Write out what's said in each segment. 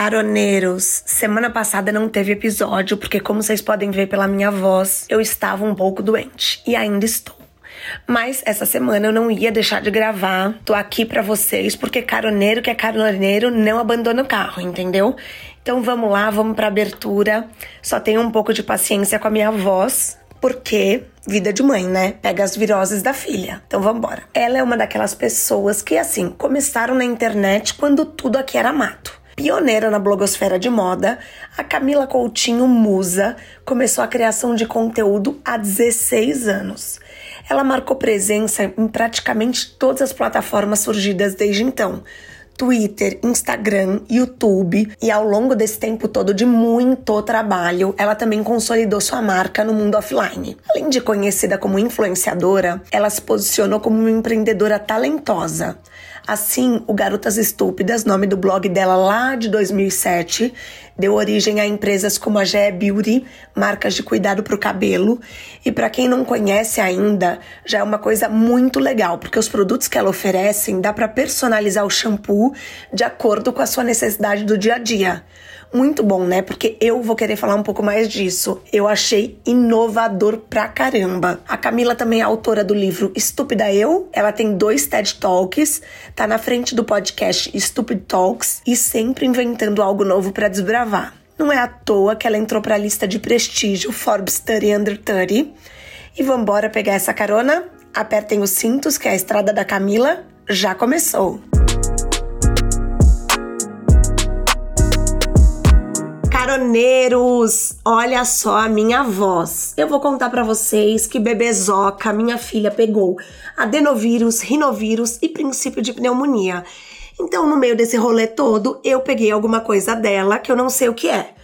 Caroneiros, semana passada não teve episódio porque, como vocês podem ver pela minha voz, eu estava um pouco doente e ainda estou. Mas essa semana eu não ia deixar de gravar. Tô aqui para vocês porque caroneiro que é caroneiro não abandona o carro, entendeu? Então vamos lá, vamos para abertura. Só tenha um pouco de paciência com a minha voz, porque vida de mãe, né? Pega as viroses da filha. Então vamos embora. Ela é uma daquelas pessoas que assim, começaram na internet quando tudo aqui era mato pioneira na blogosfera de moda, a Camila Coutinho Musa começou a criação de conteúdo há 16 anos. Ela marcou presença em praticamente todas as plataformas surgidas desde então. Twitter, Instagram, YouTube e ao longo desse tempo todo de muito trabalho, ela também consolidou sua marca no mundo offline. Além de conhecida como influenciadora, ela se posicionou como uma empreendedora talentosa. Assim, o Garotas Estúpidas, nome do blog dela lá de 2007, deu origem a empresas como a GE Beauty, marcas de cuidado para o cabelo. E para quem não conhece ainda, já é uma coisa muito legal, porque os produtos que ela oferece dá para personalizar o shampoo de acordo com a sua necessidade do dia a dia muito bom, né? Porque eu vou querer falar um pouco mais disso. Eu achei inovador pra caramba. A Camila também é autora do livro Estúpida Eu. Ela tem dois TED Talks, tá na frente do podcast Stupid Talks e sempre inventando algo novo para desbravar. Não é à toa que ela entrou para a lista de prestígio Forbes 30 Under 30. E vambora pegar essa carona? Apertem os cintos que a estrada da Camila já começou. Caroneiros, olha só a minha voz. Eu vou contar para vocês que bebezoca minha filha pegou adenovírus, rinovírus e princípio de pneumonia. Então, no meio desse rolê todo, eu peguei alguma coisa dela que eu não sei o que é.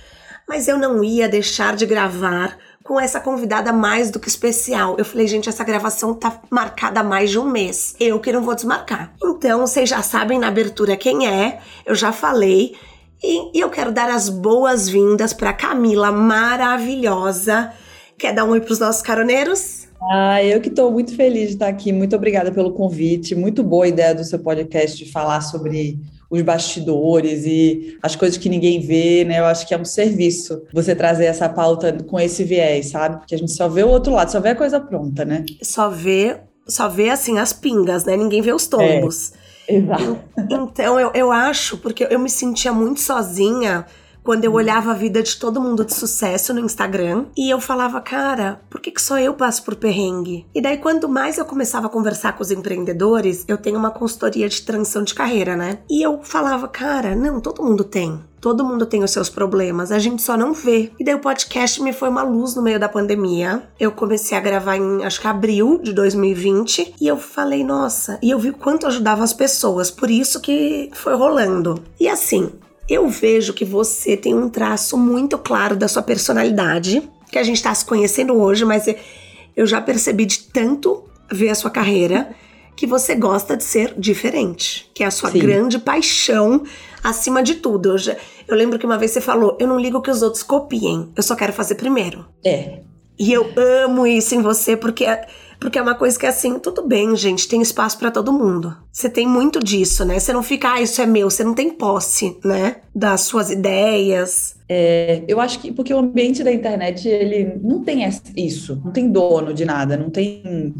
Mas eu não ia deixar de gravar com essa convidada mais do que especial. Eu falei, gente, essa gravação tá marcada há mais de um mês. Eu que não vou desmarcar. Então, vocês já sabem na abertura quem é. Eu já falei. E, eu quero dar as boas-vindas para Camila maravilhosa. Quer dar um oi para os nossos caroneiros? Ah, eu que estou muito feliz de estar aqui. Muito obrigada pelo convite. Muito boa ideia do seu podcast de falar sobre os bastidores e as coisas que ninguém vê, né? Eu acho que é um serviço você trazer essa pauta com esse viés, sabe? Porque a gente só vê o outro lado, só vê a coisa pronta, né? Só vê, só vê assim as pingas, né? Ninguém vê os tombos. É. Exato. Então, eu, eu acho, porque eu me sentia muito sozinha quando eu olhava a vida de todo mundo de sucesso no Instagram e eu falava, cara, por que, que só eu passo por perrengue? E daí, quanto mais eu começava a conversar com os empreendedores, eu tenho uma consultoria de transição de carreira, né? E eu falava, cara, não, todo mundo tem. Todo mundo tem os seus problemas, a gente só não vê. E daí o podcast me foi uma luz no meio da pandemia. Eu comecei a gravar em acho que abril de 2020 e eu falei, nossa, e eu vi quanto ajudava as pessoas, por isso que foi rolando. E assim, eu vejo que você tem um traço muito claro da sua personalidade, que a gente está se conhecendo hoje, mas eu já percebi de tanto ver a sua carreira que você gosta de ser diferente, que é a sua Sim. grande paixão acima de tudo. Eu, já, eu lembro que uma vez você falou: eu não ligo que os outros copiem, eu só quero fazer primeiro. É. E eu amo isso em você porque porque é uma coisa que assim, tudo bem, gente, tem espaço para todo mundo. Você tem muito disso, né? Você não fica, ah, isso é meu, você não tem posse, né? Das suas ideias. É, eu acho que porque o ambiente da internet, ele não tem isso, não tem dono de nada, não tem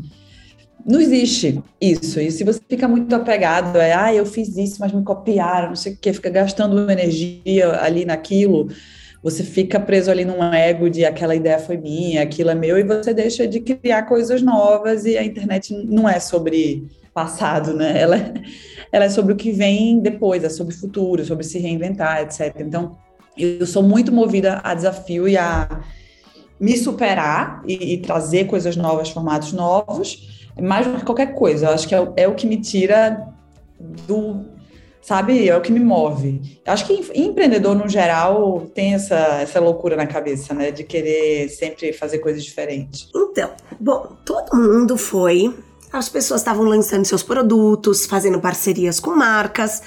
não existe isso. E se você fica muito apegado, é, ah, eu fiz isso, mas me copiaram, não sei o quê, fica gastando energia ali naquilo, você fica preso ali num ego de aquela ideia foi minha, aquilo é meu, e você deixa de criar coisas novas, e a internet não é sobre passado, né? Ela, é, ela é sobre o que vem depois, é sobre futuro, sobre se reinventar, etc. Então, eu sou muito movida a desafio e a me superar e, e trazer coisas novas, formatos novos, mais do que qualquer coisa. Eu acho que é, é o que me tira do sabe? É o que me move. Acho que empreendedor, no geral, tem essa, essa loucura na cabeça, né? De querer sempre fazer coisas diferentes. Então, bom, todo mundo foi. As pessoas estavam lançando seus produtos, fazendo parcerias com marcas.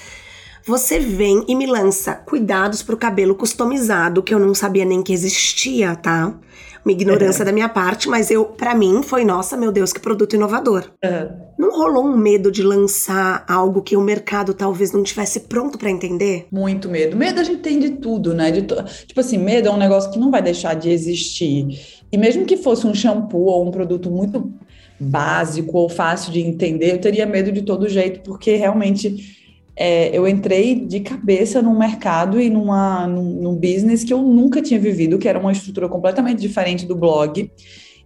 Você vem e me lança cuidados para o cabelo customizado, que eu não sabia nem que existia, tá? Uma ignorância é. da minha parte, mas eu, para mim, foi, nossa, meu Deus, que produto inovador. É. Não rolou um medo de lançar algo que o mercado talvez não tivesse pronto para entender? Muito medo. Medo a gente tem de tudo, né? De to... Tipo assim, medo é um negócio que não vai deixar de existir. E mesmo que fosse um shampoo ou um produto muito básico ou fácil de entender, eu teria medo de todo jeito, porque realmente é, eu entrei de cabeça num mercado e numa, num, num business que eu nunca tinha vivido, que era uma estrutura completamente diferente do blog,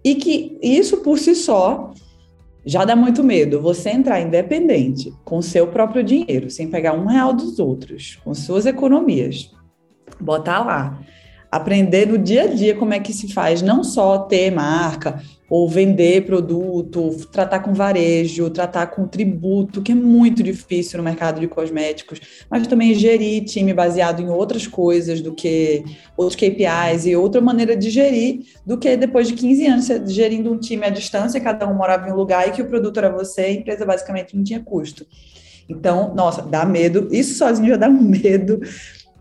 e que isso por si só já dá muito medo. Você entrar independente, com seu próprio dinheiro, sem pegar um real dos outros, com suas economias, botar lá aprender no dia a dia como é que se faz, não só ter marca ou vender produto, tratar com varejo, tratar com tributo, que é muito difícil no mercado de cosméticos, mas também gerir time baseado em outras coisas do que outros KPIs e outra maneira de gerir do que depois de 15 anos você gerindo um time à distância, cada um morava em um lugar e que o produto era você, a empresa basicamente não tinha custo. Então, nossa, dá medo, isso sozinho já dá um medo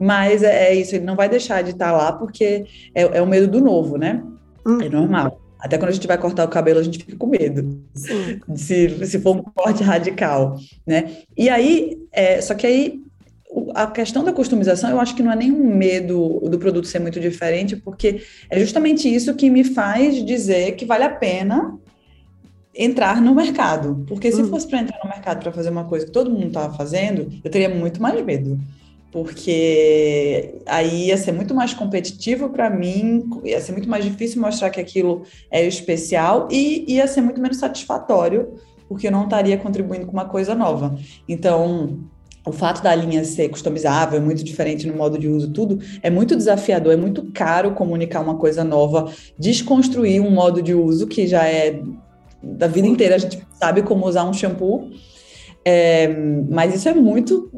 mas é, é, isso, ele não vai deixar de estar lá porque é, é o medo do novo, né? Hum. É normal. Até quando a gente vai cortar o cabelo, a gente fica com medo. Se, se for um corte radical, né? E aí, é, só que aí a questão da customização, eu acho que não é nenhum medo do produto ser muito diferente, porque é justamente isso que me faz dizer que vale a pena entrar no mercado. Porque se hum. fosse para entrar no mercado para fazer uma coisa que todo mundo estava fazendo, eu teria muito mais medo porque aí ia ser muito mais competitivo para mim, ia ser muito mais difícil mostrar que aquilo é especial e ia ser muito menos satisfatório, porque eu não estaria contribuindo com uma coisa nova. Então, o fato da linha ser customizável, é muito diferente no modo de uso, tudo, é muito desafiador, é muito caro comunicar uma coisa nova, desconstruir um modo de uso que já é da vida inteira, a gente sabe como usar um shampoo. É, mas isso é muito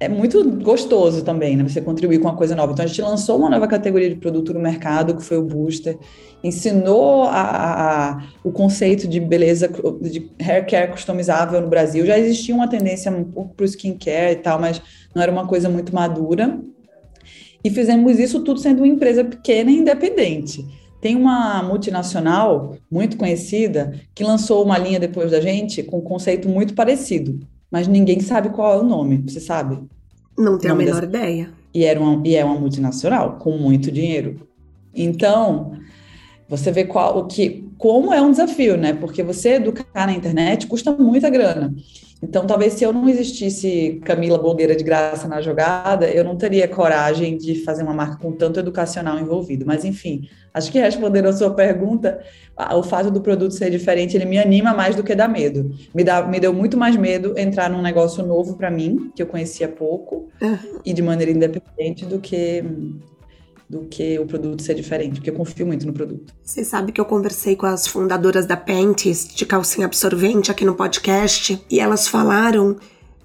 é muito gostoso também, né? Você contribuir com uma coisa nova. Então, a gente lançou uma nova categoria de produto no mercado, que foi o Booster, ensinou a, a, o conceito de beleza, de hair care customizável no Brasil. Já existia uma tendência um pouco para o skincare e tal, mas não era uma coisa muito madura. E fizemos isso tudo sendo uma empresa pequena e independente. Tem uma multinacional muito conhecida que lançou uma linha depois da gente com um conceito muito parecido mas ninguém sabe qual é o nome, você sabe? Não tenho a menor dessa... ideia. E, era uma, e é uma multinacional com muito dinheiro. Então, você vê qual o que como é um desafio, né? Porque você educar na internet custa muita grana. Então, talvez se eu não existisse Camila Blogueira de graça na jogada, eu não teria coragem de fazer uma marca com tanto educacional envolvido. Mas, enfim, acho que respondendo a sua pergunta, o fato do produto ser diferente, ele me anima mais do que dá medo. Me, dá, me deu muito mais medo entrar num negócio novo para mim, que eu conhecia pouco, e de maneira independente, do que do que o produto ser diferente, porque eu confio muito no produto. Você sabe que eu conversei com as fundadoras da Pentes de calcinha absorvente aqui no podcast e elas falaram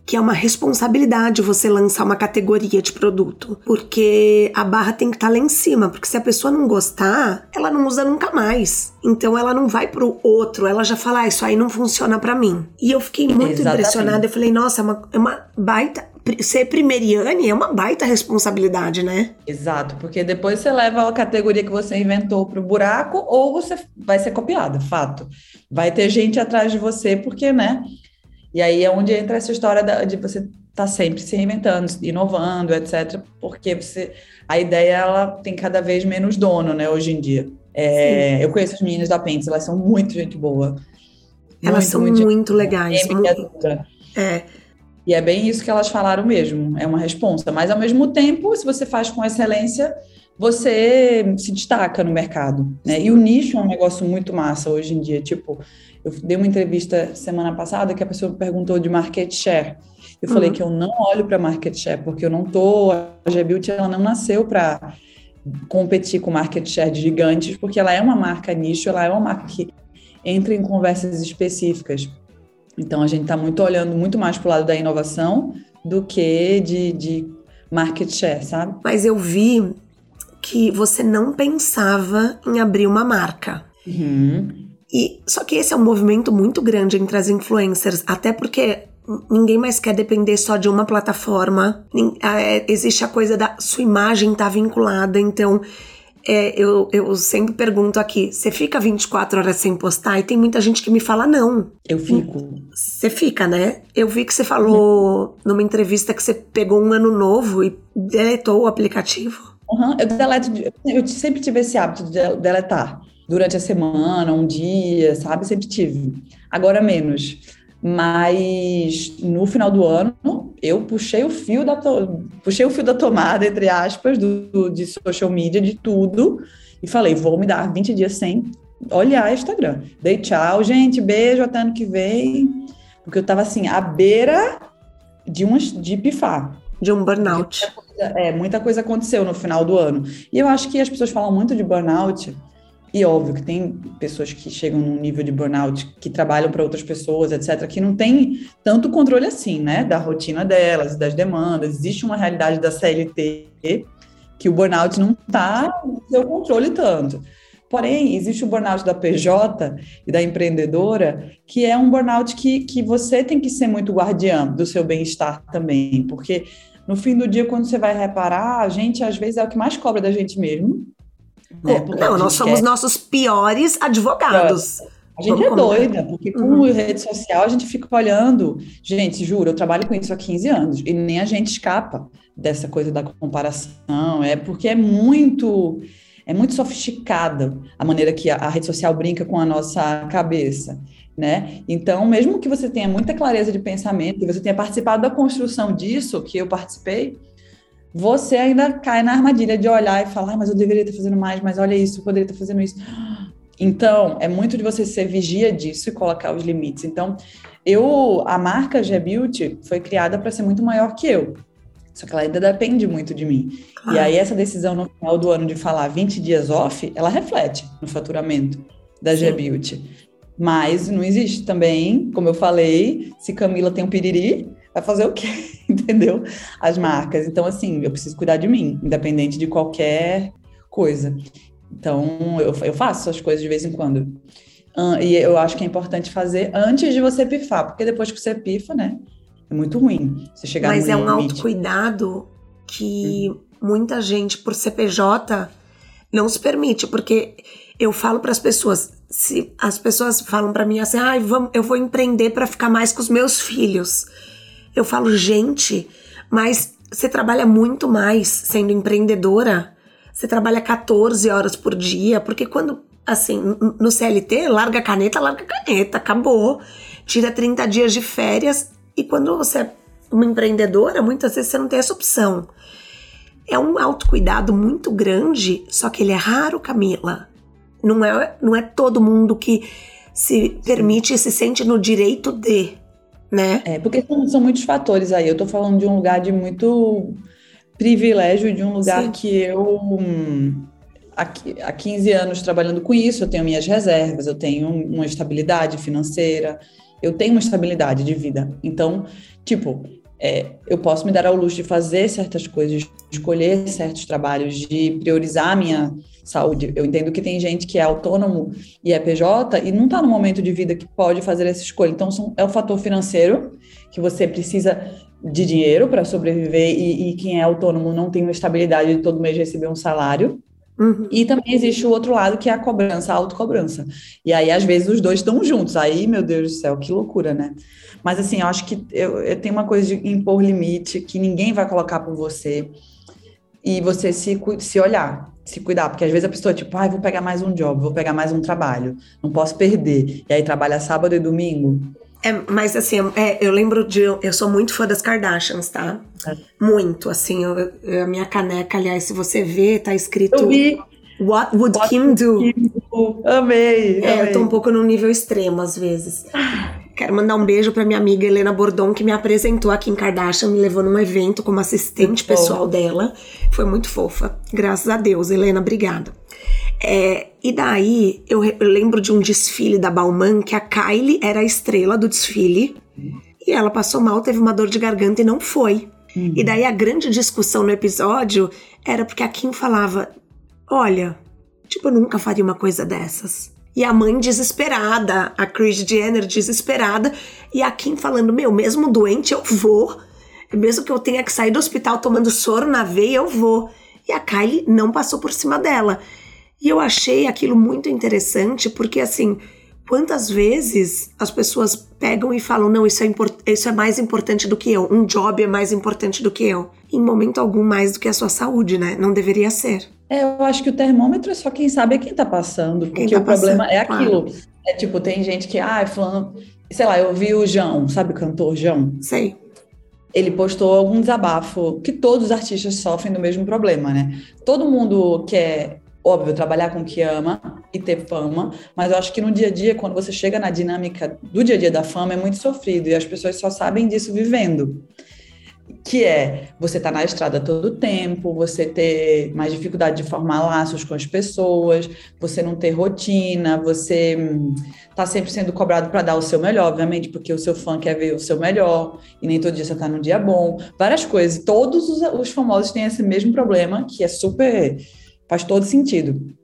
que é uma responsabilidade você lançar uma categoria de produto, porque a barra tem que estar tá lá em cima, porque se a pessoa não gostar, ela não usa nunca mais. Então ela não vai pro outro, ela já fala, ah, isso aí não funciona para mim. E eu fiquei muito Exatamente. impressionada, eu falei, nossa, é uma, é uma baita ser primeriane é uma baita responsabilidade, né? Exato, porque depois você leva a categoria que você inventou para o buraco ou você vai ser copiado, fato. Vai ter gente atrás de você, porque, né? E aí é onde entra essa história de você estar tá sempre se reinventando, inovando, etc. Porque você, a ideia ela tem cada vez menos dono, né? Hoje em dia. É, eu conheço as meninas da Pentes, elas são muito gente boa. Elas muito, são muito, muito legais. Muito, é. E é bem isso que elas falaram mesmo, é uma resposta. Mas, ao mesmo tempo, se você faz com excelência, você se destaca no mercado, né? E o nicho é um negócio muito massa hoje em dia. Tipo, eu dei uma entrevista semana passada que a pessoa perguntou de market share. Eu uhum. falei que eu não olho para market share, porque eu não tô... A G-Beauty, ela não nasceu para competir com market share de gigantes, porque ela é uma marca nicho, ela é uma marca que entra em conversas específicas. Então a gente está muito olhando muito mais para o lado da inovação do que de, de market share, sabe? Mas eu vi que você não pensava em abrir uma marca. Uhum. E só que esse é um movimento muito grande entre as influencers, até porque ninguém mais quer depender só de uma plataforma. É, existe a coisa da sua imagem tá vinculada, então é, eu, eu sempre pergunto aqui: você fica 24 horas sem postar? E tem muita gente que me fala não. Eu fico. Você fica, né? Eu vi que você falou numa entrevista que você pegou um ano novo e deletou o aplicativo. Uhum, eu deleto, eu sempre tive esse hábito de deletar durante a semana, um dia, sabe? Sempre tive. Agora menos. Mas no final do ano eu puxei o fio da puxei o fio da tomada entre aspas do, de social media de tudo e falei vou me dar 20 dias sem olhar Instagram. Dei tchau, gente, beijo até ano que vem, porque eu tava assim à beira de umas de pifar, de um burnout. Muita coisa, é, muita coisa aconteceu no final do ano. E eu acho que as pessoas falam muito de burnout e óbvio que tem pessoas que chegam num nível de burnout, que trabalham para outras pessoas, etc., que não tem tanto controle assim, né, da rotina delas, das demandas. Existe uma realidade da CLT que o burnout não está no seu controle tanto. Porém, existe o burnout da PJ e da empreendedora, que é um burnout que, que você tem que ser muito guardiã do seu bem-estar também, porque no fim do dia, quando você vai reparar, a gente às vezes é o que mais cobra da gente mesmo, né? Não, nós somos quer... nossos piores advogados. A gente Vamos é doida, porque com uhum. rede social a gente fica olhando. Gente, juro, eu trabalho com isso há 15 anos e nem a gente escapa dessa coisa da comparação. É porque é muito é muito sofisticada a maneira que a, a rede social brinca com a nossa cabeça. Né? Então, mesmo que você tenha muita clareza de pensamento, que você tenha participado da construção disso, que eu participei, você ainda cai na armadilha de olhar e falar, ah, mas eu deveria estar fazendo mais, mas olha isso, eu poderia estar fazendo isso. Então, é muito de você ser vigia disso e colocar os limites. Então, eu, a marca G Beauty foi criada para ser muito maior que eu. Só que ela ainda depende muito de mim. Claro. E aí, essa decisão no final do ano de falar 20 dias off, ela reflete no faturamento da G Beauty. Mas não existe também, como eu falei, se Camila tem um piriri, vai fazer o quê? Entendeu? As marcas. Então, assim, eu preciso cuidar de mim, independente de qualquer coisa. Então, eu, eu faço as coisas de vez em quando. Uh, e eu acho que é importante fazer antes de você pifar, porque depois que você pifa, né? É muito ruim você chegar Mas é um limite. autocuidado que uhum. muita gente, por CPJ, não se permite, porque eu falo para as pessoas, se as pessoas falam para mim assim, ah, eu vou empreender para ficar mais com os meus filhos. Eu falo, gente, mas você trabalha muito mais sendo empreendedora. Você trabalha 14 horas por dia, porque quando, assim, no CLT, larga a caneta, larga a caneta, acabou. Tira 30 dias de férias e quando você é uma empreendedora, muitas vezes você não tem essa opção. É um autocuidado muito grande, só que ele é raro, Camila. Não é, não é todo mundo que se permite e se sente no direito de né? É, porque são, são muitos fatores aí. Eu tô falando de um lugar de muito privilégio, de um lugar Sim. que eu. Há, há 15 anos trabalhando com isso, eu tenho minhas reservas, eu tenho uma estabilidade financeira, eu tenho uma estabilidade de vida. Então, tipo, é, eu posso me dar ao luxo de fazer certas coisas, de escolher certos trabalhos, de priorizar minha saúde. Eu entendo que tem gente que é autônomo e é PJ e não está no momento de vida que pode fazer essa escolha. Então, são, é o fator financeiro, que você precisa de dinheiro para sobreviver e, e, quem é autônomo não tem uma estabilidade de todo mês receber um salário. Uhum. E também existe o outro lado que é a cobrança, a autocobrança. E aí, às vezes, os dois estão juntos. Aí, meu Deus do céu, que loucura, né? Mas assim, eu acho que eu, eu tenho uma coisa de impor limite que ninguém vai colocar por você. E você se, se olhar, se cuidar, porque às vezes a pessoa, tipo, ah, vou pegar mais um job, vou pegar mais um trabalho, não posso perder. E aí trabalha sábado e domingo. É, mas assim, é, eu lembro de. Eu sou muito fã das Kardashians, tá? É. Muito, assim. Eu, eu, a minha caneca, aliás, se você ver, tá escrito. Eu vi. What would What Kim do? Kim do? Amei, é, amei. eu tô um pouco no nível extremo às vezes. Quero mandar um beijo para minha amiga Helena Bordon, que me apresentou aqui em Kardashian, me levou num evento como assistente pessoal dela. Foi muito fofa. Graças a Deus, Helena, obrigada. É, e daí, eu, eu, lembro de um desfile da Balmain que a Kylie era a estrela do desfile. E ela passou mal, teve uma dor de garganta e não foi. Uhum. E daí a grande discussão no episódio era porque a Kim falava: Olha, tipo, eu nunca faria uma coisa dessas. E a mãe desesperada, a Kris Jenner desesperada, e a Kim falando: Meu, mesmo doente eu vou. Mesmo que eu tenha que sair do hospital tomando soro na veia, eu vou. E a Kylie não passou por cima dela. E eu achei aquilo muito interessante, porque assim, quantas vezes as pessoas pegam e falam: não, isso é, isso é mais importante do que eu, um job é mais importante do que eu. Em momento algum, mais do que a sua saúde, né? Não deveria ser. É, eu acho que o termômetro é só quem sabe é quem tá passando, porque tá o problema é aquilo. Claro. É tipo, tem gente que, ah, falando, sei lá, eu vi o João, sabe o cantor João? Sei. Ele postou algum desabafo que todos os artistas sofrem do mesmo problema, né? Todo mundo quer óbvio, trabalhar com o que ama e ter fama, mas eu acho que no dia a dia, quando você chega na dinâmica do dia a dia da fama, é muito sofrido e as pessoas só sabem disso vivendo. Que é você estar tá na estrada todo o tempo, você ter mais dificuldade de formar laços com as pessoas, você não ter rotina, você tá sempre sendo cobrado para dar o seu melhor, obviamente, porque o seu fã quer ver o seu melhor, e nem todo dia você está num dia bom. Várias coisas. Todos os, os famosos têm esse mesmo problema, que é super Faz todo sentido.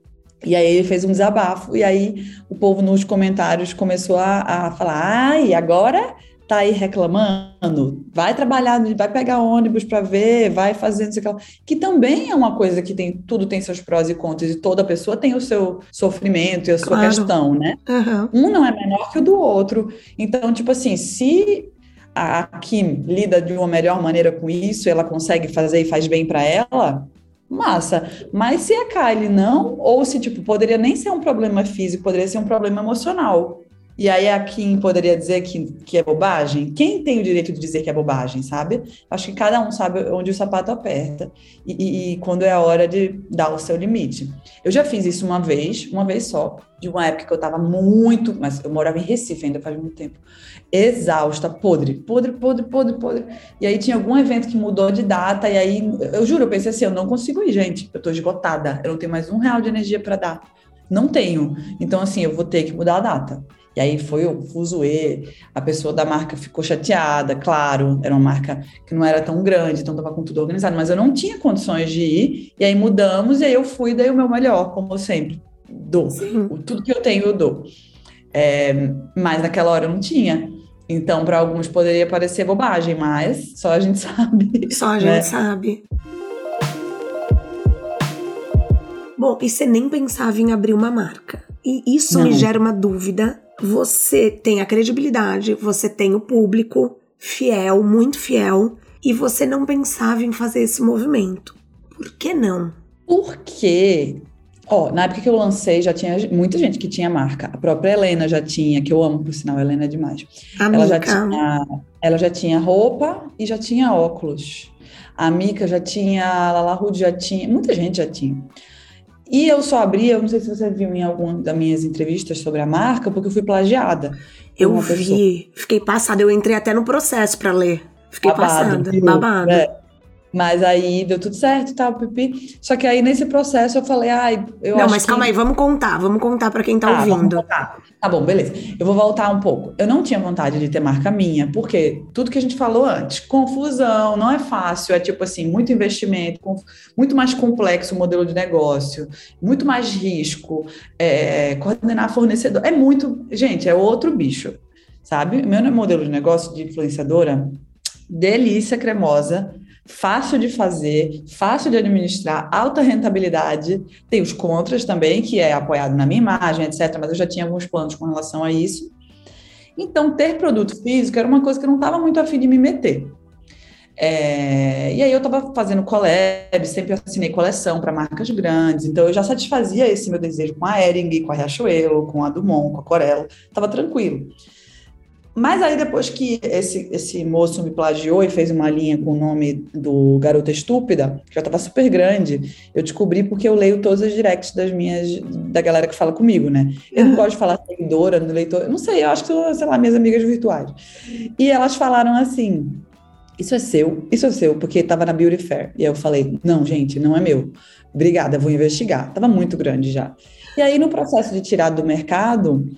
E aí ele fez um desabafo, e aí o povo nos comentários começou a, a falar: ai, agora tá aí reclamando, vai trabalhar, vai pegar ônibus para ver, vai fazendo isso que, que também é uma coisa que tem tudo tem seus prós e contras e toda pessoa tem o seu sofrimento e a sua claro. questão, né? Uhum. Um não é menor que o do outro. Então, tipo assim, se a Kim lida de uma melhor maneira com isso, ela consegue fazer e faz bem para ela, massa. Mas se a Kylie não, ou se, tipo, poderia nem ser um problema físico, poderia ser um problema emocional. E aí a Kim poderia dizer que, que é bobagem? Quem tem o direito de dizer que é bobagem, sabe? Acho que cada um sabe onde o sapato aperta e, e, e quando é a hora de dar o seu limite. Eu já fiz isso uma vez, uma vez só, de uma época que eu tava muito, mas eu morava em Recife ainda faz muito tempo, exausta, podre, podre, podre, podre, podre. E aí tinha algum evento que mudou de data, e aí, eu juro, eu pensei assim, eu não consigo ir, gente, eu tô esgotada, eu não tenho mais um real de energia para dar. Não tenho. Então, assim, eu vou ter que mudar a data. E aí foi o fuzuê, a pessoa da marca ficou chateada, claro, era uma marca que não era tão grande, então estava com tudo organizado, mas eu não tinha condições de ir, e aí mudamos, e aí eu fui, dei o meu melhor, como sempre, dou. Sim. Tudo que eu tenho eu dou. É, mas naquela hora eu não tinha. Então, para alguns poderia parecer bobagem, mas só a gente sabe. Só a gente né? sabe. Bom, e você nem pensava em abrir uma marca. E isso não. me gera uma dúvida você tem a credibilidade, você tem o público fiel, muito fiel, e você não pensava em fazer esse movimento. Por que não? Porque, ó, na época que eu lancei já tinha muita gente que tinha marca. A própria Helena já tinha, que eu amo por sinal, a Helena é demais. Amica. Ela já tinha, ela já tinha roupa e já tinha óculos. A Mica já tinha, a Lala Rude já tinha, muita gente já tinha. E eu só abri, eu não sei se você viu em alguma das minhas entrevistas sobre a marca, porque eu fui plagiada. Eu vi, pessoa. fiquei passada, eu entrei até no processo para ler. Fiquei babado, passada, viu? babado. É. Mas aí deu tudo certo tal, pipi. Só que aí nesse processo eu falei, ai, eu Não, mas calma aí, vamos contar, vamos contar para quem tá, tá ouvindo. Tá bom, beleza. Eu vou voltar um pouco. Eu não tinha vontade de ter marca minha, porque tudo que a gente falou antes, confusão, não é fácil, é tipo assim, muito investimento, muito mais complexo o modelo de negócio, muito mais risco, é, coordenar fornecedor. É muito. Gente, é outro bicho, sabe? Meu modelo de negócio de influenciadora, delícia cremosa fácil de fazer, fácil de administrar, alta rentabilidade. Tem os contras também, que é apoiado na minha imagem, etc. Mas eu já tinha alguns planos com relação a isso. Então, ter produto físico era uma coisa que eu não estava muito afim de me meter. É, e aí eu estava fazendo collab, sempre assinei coleção para marcas grandes, então eu já satisfazia esse meu desejo com a Ering, com a Riachuelo, com a Dumont, com a Corella, estava tranquilo. Mas aí, depois que esse, esse moço me plagiou e fez uma linha com o nome do Garota Estúpida, que já estava super grande, eu descobri porque eu leio todas as directs das minhas, da galera que fala comigo, né? Eu não gosto de falar seguidora, no leitor, não sei, eu acho que são, sei lá, minhas amigas virtuais. E elas falaram assim: Isso é seu, isso é seu, porque estava na Beauty Fair. E aí eu falei: Não, gente, não é meu. Obrigada, vou investigar. Tava muito grande já. E aí, no processo de tirar do mercado,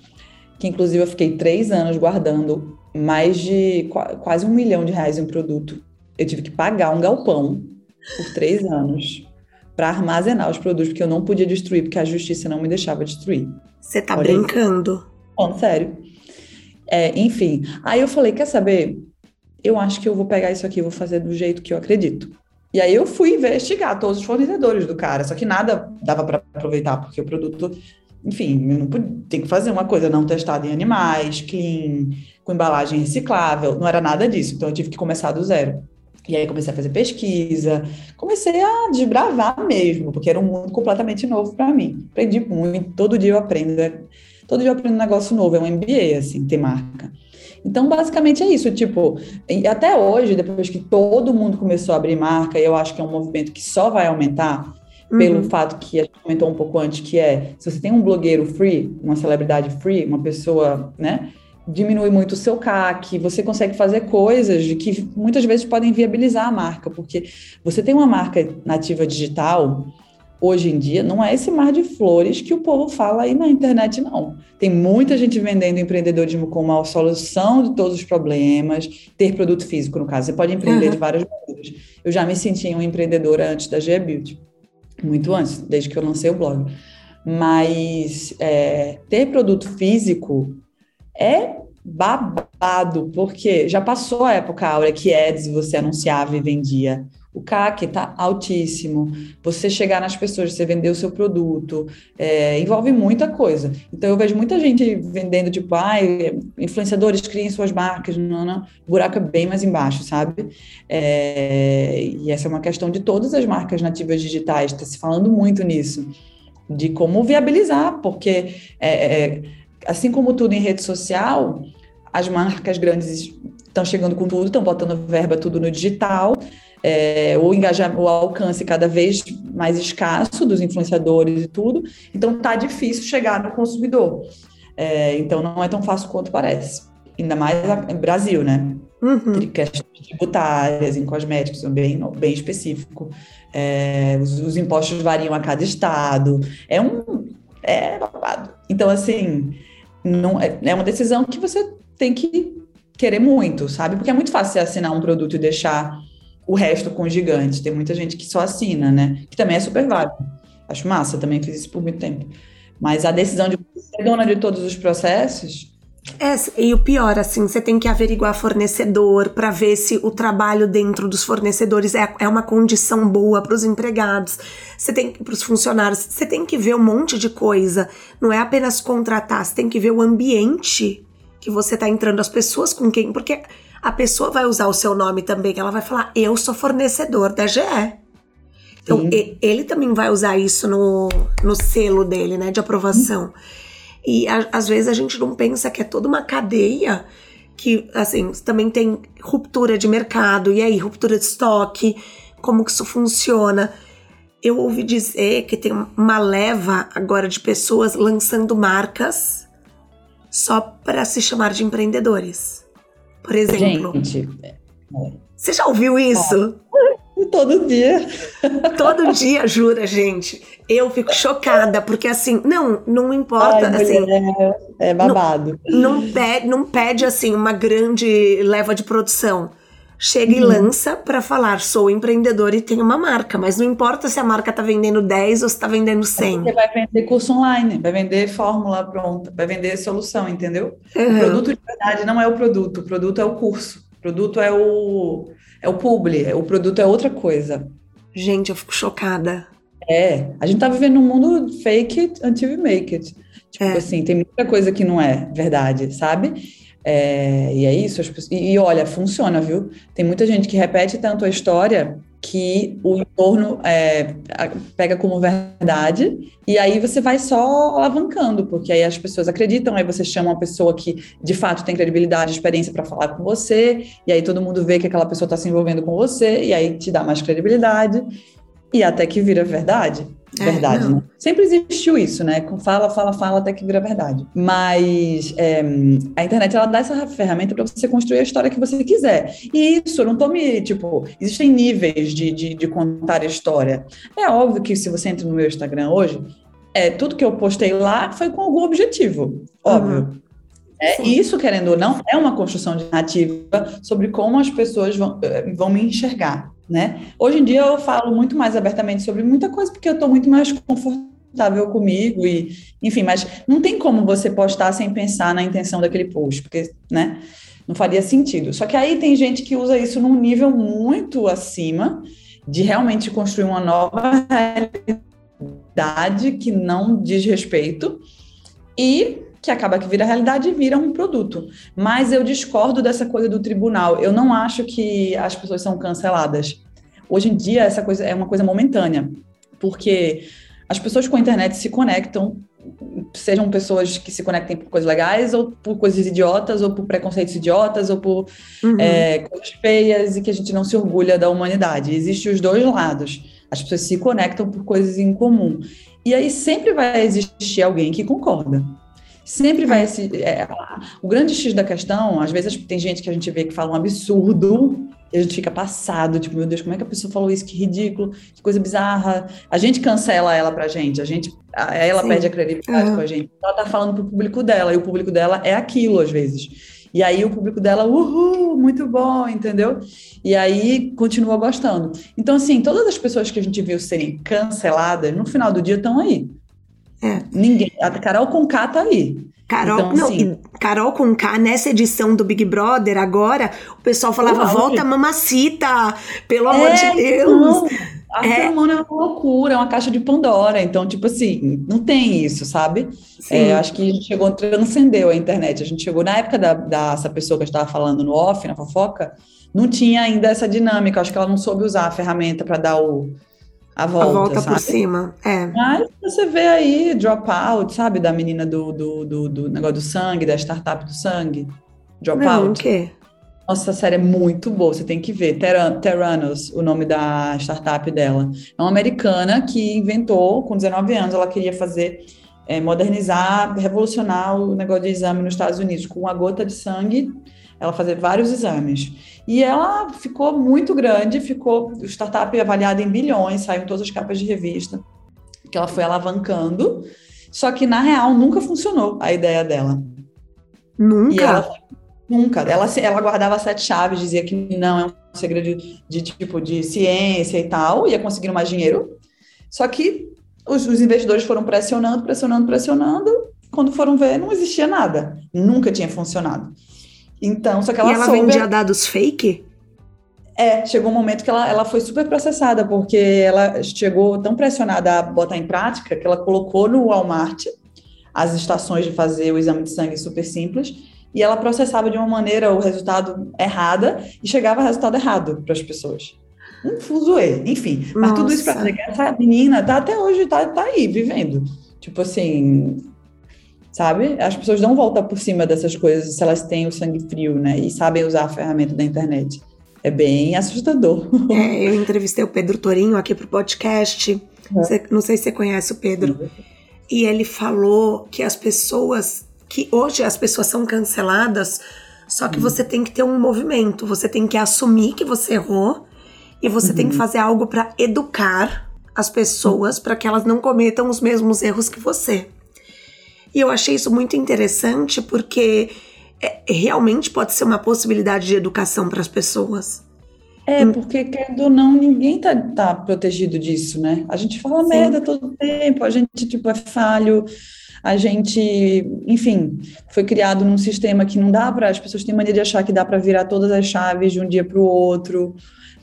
que inclusive eu fiquei três anos guardando mais de quase um milhão de reais em produto. Eu tive que pagar um galpão por três anos para armazenar os produtos que eu não podia destruir, porque a justiça não me deixava destruir. Você tá Olha brincando? Bom, sério. É, enfim, aí eu falei, quer saber? Eu acho que eu vou pegar isso aqui e vou fazer do jeito que eu acredito. E aí eu fui investigar todos os fornecedores do cara, só que nada dava para aproveitar, porque o produto, enfim, tem que fazer uma coisa não testada em animais, clean, com embalagem reciclável, não era nada disso, então eu tive que começar do zero. E aí comecei a fazer pesquisa, comecei a desbravar mesmo, porque era um mundo completamente novo para mim. Aprendi muito, todo dia eu aprendo, é, todo dia eu aprendo um negócio novo, é um MBA, assim, ter marca. Então, basicamente é isso, tipo, até hoje, depois que todo mundo começou a abrir marca, eu acho que é um movimento que só vai aumentar, uhum. pelo fato que a gente comentou um pouco antes, que é, se você tem um blogueiro free, uma celebridade free, uma pessoa, né, diminui muito o seu CAC, você consegue fazer coisas de que muitas vezes podem viabilizar a marca, porque você tem uma marca nativa digital, hoje em dia, não é esse mar de flores que o povo fala aí na internet, não. Tem muita gente vendendo empreendedorismo como a solução de todos os problemas, ter produto físico, no caso. Você pode empreender uhum. de várias maneiras. Eu já me senti uma empreendedora antes da G Beauty, muito antes, desde que eu lancei o blog. Mas é, ter produto físico é babado, porque já passou a época áurea que ads você anunciava e vendia. O CAC está altíssimo. Você chegar nas pessoas, você vender o seu produto, é, envolve muita coisa. Então, eu vejo muita gente vendendo, tipo, ah, influenciadores criem suas marcas. Não, não. O buraco é bem mais embaixo, sabe? É, e essa é uma questão de todas as marcas nativas digitais. Está se falando muito nisso, de como viabilizar, porque, é, é assim como tudo em rede social, as marcas grandes estão chegando com tudo, estão botando verba tudo no digital é, o engajamento, o alcance cada vez mais escasso dos influenciadores e tudo, então tá difícil chegar no consumidor. É, então não é tão fácil quanto parece. Ainda mais no Brasil, né? Uhum. Questões tributárias, em cosméticos, bem, bem específico. É, os, os, impostos variam a cada estado. É um. É babado. Então, assim, não, é, é uma decisão que você tem que querer muito, sabe? Porque é muito fácil você assinar um produto e deixar o resto com gigantes. Tem muita gente que só assina, né? Que também é super válido. Acho massa, também fiz isso por muito tempo. Mas a decisão de ser dona de todos os processos. É, e o pior, assim, você tem que averiguar fornecedor para ver se o trabalho dentro dos fornecedores é, é uma condição boa para os empregados, você tem para os funcionários, você tem que ver um monte de coisa. Não é apenas contratar, você tem que ver o ambiente que você está entrando, as pessoas com quem. Porque a pessoa vai usar o seu nome também, ela vai falar, eu sou fornecedor da GE. Então, e, ele também vai usar isso no, no selo dele, né, de aprovação. E a, às vezes a gente não pensa que é toda uma cadeia que, assim, também tem ruptura de mercado, e aí, ruptura de estoque, como que isso funciona. Eu ouvi dizer que tem uma leva agora de pessoas lançando marcas só para se chamar de empreendedores por exemplo. Gente. É. Você já ouviu isso? Todo dia. Todo dia, jura, gente. Eu fico chocada, porque assim, não, não importa. Ai, assim, é, é babado. Não, não, pede, não pede assim uma grande leva de produção chega uhum. e lança para falar sou empreendedor e tenho uma marca, mas não importa se a marca tá vendendo 10 ou se tá vendendo 100. Você vai vender curso online, vai vender fórmula pronta, vai vender solução, entendeu? Uhum. O produto de verdade não é o produto, o produto é o curso, o produto é o é o publi, o produto é outra coisa. Gente, eu fico chocada. É, a gente tá vivendo num mundo fake it until you make it. Tipo é. assim, tem muita coisa que não é verdade, sabe? É, e é isso. Pessoas, e, e, olha, funciona, viu? Tem muita gente que repete tanto a história que o entorno é, pega como verdade, e aí você vai só alavancando, porque aí as pessoas acreditam, aí você chama uma pessoa que de fato tem credibilidade, experiência para falar com você, e aí todo mundo vê que aquela pessoa está se envolvendo com você, e aí te dá mais credibilidade, e até que vira verdade. É, verdade, né? Sempre existiu isso, né? Com fala, fala, fala até que vira verdade. Mas é, a internet ela dá essa ferramenta para você construir a história que você quiser. E isso, eu não tô me. Tipo, existem níveis de, de, de contar a história. É óbvio que se você entra no meu Instagram hoje, é, tudo que eu postei lá foi com algum objetivo, óbvio. Uhum. É, isso, querendo ou não, é uma construção de narrativa sobre como as pessoas vão, eh, vão me enxergar, né? Hoje em dia eu falo muito mais abertamente sobre muita coisa porque eu estou muito mais confortável comigo e, enfim, mas não tem como você postar sem pensar na intenção daquele post, porque, né? Não faria sentido. Só que aí tem gente que usa isso num nível muito acima de realmente construir uma nova realidade que não diz respeito e que acaba que vira realidade e vira um produto. Mas eu discordo dessa coisa do tribunal. Eu não acho que as pessoas são canceladas. Hoje em dia, essa coisa é uma coisa momentânea, porque as pessoas com a internet se conectam, sejam pessoas que se conectem por coisas legais, ou por coisas idiotas, ou por preconceitos idiotas, ou por uhum. é, coisas feias, e que a gente não se orgulha da humanidade. Existem os dois lados. As pessoas se conectam por coisas em comum. E aí sempre vai existir alguém que concorda. Sempre vai esse. É, o grande X da questão, às vezes tem gente que a gente vê que fala um absurdo, e a gente fica passado, tipo, meu Deus, como é que a pessoa falou isso? Que ridículo, que coisa bizarra. A gente cancela ela pra gente, a gente. Ela Sim. perde a credibilidade uhum. com a gente. Ela tá falando pro público dela, e o público dela é aquilo, às vezes. E aí o público dela, uhul, muito bom, entendeu? E aí continua gostando. Então, assim, todas as pessoas que a gente viu serem canceladas, no final do dia estão aí. É. Ninguém. A Carol Conká tá aí. Carol, então, não, assim, Carol Conká, nessa edição do Big Brother, agora, o pessoal falava, uau, volta mamacita, pelo é, amor de então, Deus. a é. hormônio é uma loucura, é uma caixa de Pandora. Então, tipo assim, não tem isso, sabe? É, acho que a gente chegou, transcendeu a internet. A gente chegou na época da, dessa pessoa que eu estava falando no off, na fofoca, não tinha ainda essa dinâmica. Acho que ela não soube usar a ferramenta para dar o, a volta, a volta sabe? por cima, é. Mas você vê aí Dropout, sabe? Da menina do, do, do, do, negócio do sangue, da startup do sangue. Dropout. Não, o quê? Nossa, a série é muito boa, você tem que ver. Terran Terranos, o nome da startup dela. É uma americana que inventou, com 19 anos, ela queria fazer, é, modernizar, revolucionar o negócio de exame nos Estados Unidos, com uma gota de sangue ela fazer vários exames. E ela ficou muito grande, ficou o startup avaliado em bilhões, saiu em todas as capas de revista, que ela foi alavancando. Só que na real nunca funcionou a ideia dela. Nunca. Ela, nunca. Ela, ela guardava sete chaves, dizia que não é um segredo de, de tipo de ciência e tal, ia conseguindo mais dinheiro. Só que os, os investidores foram pressionando, pressionando, pressionando. Quando foram ver, não existia nada. Nunca tinha funcionado. Então, só que ela E ela soube... vendia dados fake? É, chegou um momento que ela, ela foi super processada, porque ela chegou tão pressionada a botar em prática que ela colocou no Walmart as estações de fazer o exame de sangue super simples e ela processava de uma maneira o resultado errada e chegava ao resultado errado para as pessoas. Um fuzuê, enfim. Mas tudo isso para dizer que essa menina tá até hoje, tá, tá aí, vivendo. Tipo assim, sabe? As pessoas não voltam por cima dessas coisas se elas têm o sangue frio, né? E sabem usar a ferramenta da internet. É bem assustador. É, eu entrevistei o Pedro Torinho aqui pro podcast. É. não sei se você conhece o Pedro. E ele falou que as pessoas, que hoje as pessoas são canceladas, só que uhum. você tem que ter um movimento, você tem que assumir que você errou e você uhum. tem que uhum. fazer algo para educar as pessoas para que elas não cometam os mesmos erros que você. E eu achei isso muito interessante porque é, realmente pode ser uma possibilidade de educação para as pessoas. É, porque querendo ou não, ninguém tá, tá protegido disso, né? A gente fala Sim. merda todo tempo, a gente, tipo, é falho, a gente, enfim, foi criado num sistema que não dá para, as pessoas têm mania de achar que dá para virar todas as chaves de um dia para o outro,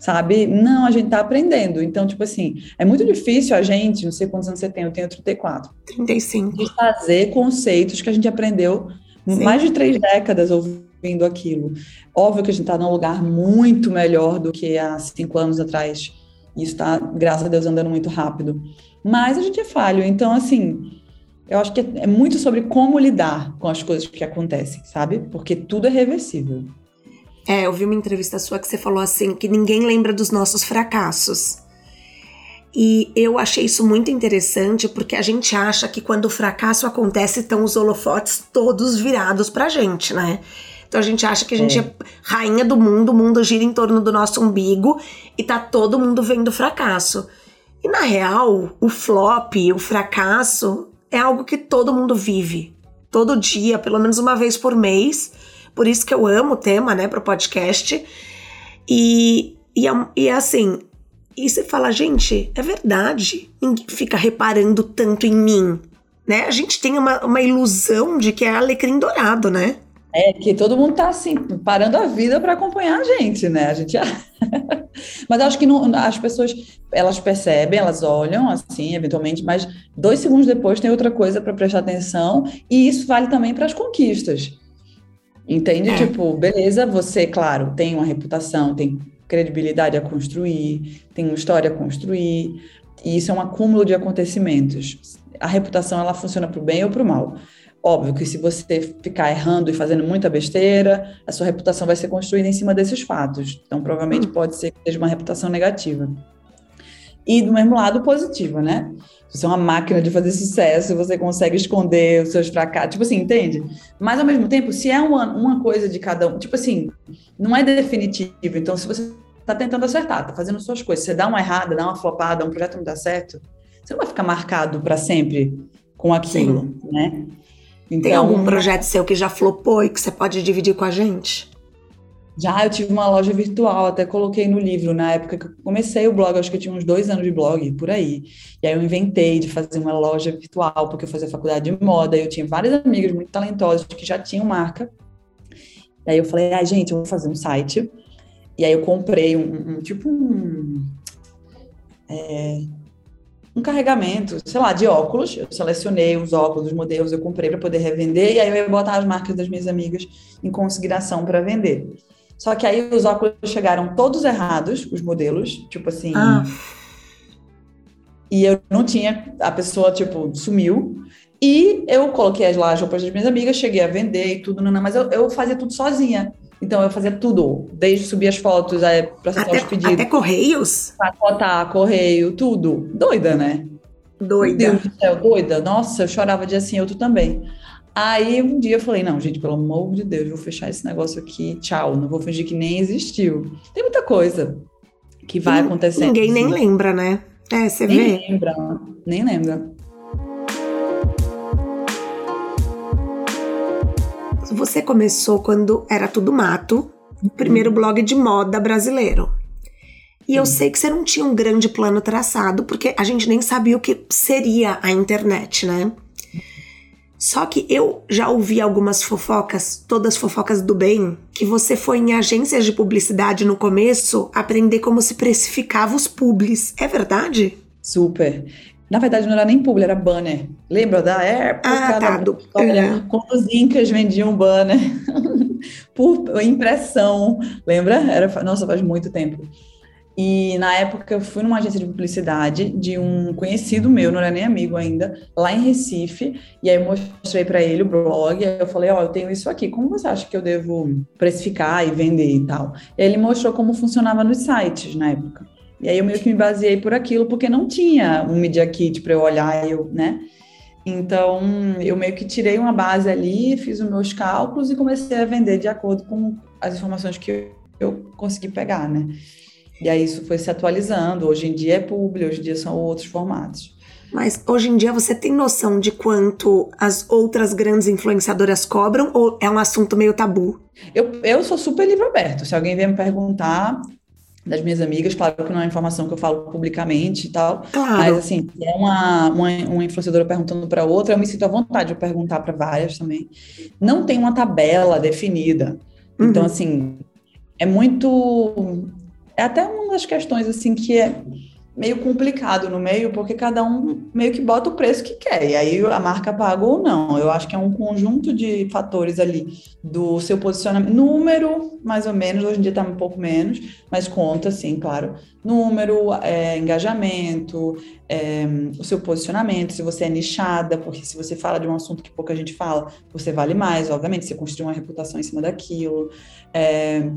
sabe? Não, a gente tá aprendendo. Então, tipo assim, é muito difícil a gente, não sei quantos anos você tem, eu tenho 34. 35. De fazer conceitos que a gente aprendeu Sim. mais de três décadas ouvindo aquilo. Óbvio que a gente está num lugar muito melhor do que há cinco anos atrás. Isso está, graças a Deus, andando muito rápido. Mas a gente é falho. Então, assim, eu acho que é, é muito sobre como lidar com as coisas que acontecem, sabe? Porque tudo é reversível. É, eu vi uma entrevista sua que você falou assim que ninguém lembra dos nossos fracassos. E eu achei isso muito interessante porque a gente acha que quando o fracasso acontece estão os holofotes todos virados pra gente, né? Então a gente acha que a gente é. é rainha do mundo, o mundo gira em torno do nosso umbigo e tá todo mundo vendo o fracasso. E na real, o flop, o fracasso, é algo que todo mundo vive. todo dia, pelo menos uma vez por mês. Por isso que eu amo o tema, né, pro podcast. E, e, é e é assim, e você fala, gente, é verdade. Ninguém fica reparando tanto em mim, né? A gente tem uma, uma ilusão de que é alecrim dourado, né? É que todo mundo tá assim, parando a vida para acompanhar a gente, né? A gente. mas acho que não, as pessoas elas percebem, elas olham assim, eventualmente, mas dois segundos depois tem outra coisa para prestar atenção, e isso vale também para as conquistas. Entende? É. Tipo, beleza, você, claro, tem uma reputação, tem credibilidade a construir, tem uma história a construir, e isso é um acúmulo de acontecimentos. A reputação ela funciona para o bem ou para o mal. Óbvio que se você ficar errando e fazendo muita besteira, a sua reputação vai ser construída em cima desses fatos. Então, provavelmente hum. pode ser que seja uma reputação negativa. E do mesmo lado, positivo, né? Você é uma máquina de fazer sucesso, você consegue esconder os seus fracassos, tipo assim, entende? Mas ao mesmo tempo, se é uma, uma coisa de cada um, tipo assim, não é definitivo. Então, se você está tentando acertar, está fazendo suas coisas, você dá uma errada, dá uma flopada, um projeto não dá certo, você não vai ficar marcado para sempre com aquilo, Sim. né? Então, Tem algum projeto seu que já flopou e que você pode dividir com a gente? Já, eu tive uma loja virtual, até coloquei no livro, na época que eu comecei o blog, acho que eu tinha uns dois anos de blog, por aí. E aí eu inventei de fazer uma loja virtual, porque eu fazia faculdade de moda, e eu tinha várias amigas muito talentosas que já tinham marca. E aí eu falei, ai, ah, gente, eu vou fazer um site. E aí eu comprei um, um tipo um... É, um carregamento, sei lá, de óculos. Eu selecionei os óculos, os modelos, eu comprei para poder revender, e aí eu ia botar as marcas das minhas amigas em consideração para vender. Só que aí os óculos chegaram todos errados, os modelos, tipo assim. Ah. E eu não tinha, a pessoa, tipo, sumiu. E eu coloquei as lá as roupas das minhas amigas, cheguei a vender e tudo, não, não, mas eu, eu fazia tudo sozinha. Então eu fazia tudo, desde subir as fotos, processar até, os pedidos. Até correios? Pacotar, correio, tudo. Doida, né? Doida. Meu Deus do céu, doida. Nossa, eu chorava de assim, eu tu também. Aí um dia eu falei, não, gente, pelo amor de Deus, vou fechar esse negócio aqui, tchau, não vou fingir que nem existiu. Tem muita coisa que vai acontecendo. Ninguém nem lembra, né? É, você nem vê. Nem lembra, nem lembra. Você começou quando era tudo mato, o primeiro hum. blog de moda brasileiro. E eu sei que você não tinha um grande plano traçado, porque a gente nem sabia o que seria a internet, né? Só que eu já ouvi algumas fofocas, todas fofocas do bem, que você foi em agências de publicidade no começo aprender como se precificava os publis. É verdade? Super. Na verdade, não era nem publi, era banner. Lembra da época? Ah, tá. Do... Uhum. Quando os incas vendiam banner por impressão. Lembra? Era, nossa, faz muito tempo. E na época eu fui numa agência de publicidade de um conhecido meu, não era nem amigo ainda, lá em Recife, e aí eu mostrei para ele o blog, aí eu falei, ó, oh, eu tenho isso aqui, como você acha que eu devo precificar e vender e tal? E ele mostrou como funcionava nos sites na época. E aí eu meio que me baseei por aquilo, porque não tinha um Media Kit para eu olhar, eu, né? Então, eu meio que tirei uma base ali, fiz os meus cálculos e comecei a vender de acordo com as informações que eu consegui pegar, né? E aí isso foi se atualizando. Hoje em dia é publi, hoje em dia são outros formatos. Mas hoje em dia você tem noção de quanto as outras grandes influenciadoras cobram ou é um assunto meio tabu? Eu, eu sou super livre aberto. Se alguém vier me perguntar das minhas amigas, claro que não é informação que eu falo publicamente e tal, claro. mas assim, se é uma, uma, uma influenciadora perguntando para outra, eu me sinto à vontade de perguntar para várias também. Não tem uma tabela definida. Então, uhum. assim, é muito é até uma das questões assim que é meio complicado no meio, porque cada um meio que bota o preço que quer, e aí a marca paga ou não. Eu acho que é um conjunto de fatores ali do seu posicionamento, número, mais ou menos, hoje em dia está um pouco menos, mas conta, sim, claro. Número, é, engajamento, é, o seu posicionamento, se você é nichada, porque se você fala de um assunto que pouca gente fala, você vale mais, obviamente, você construiu uma reputação em cima daquilo. É,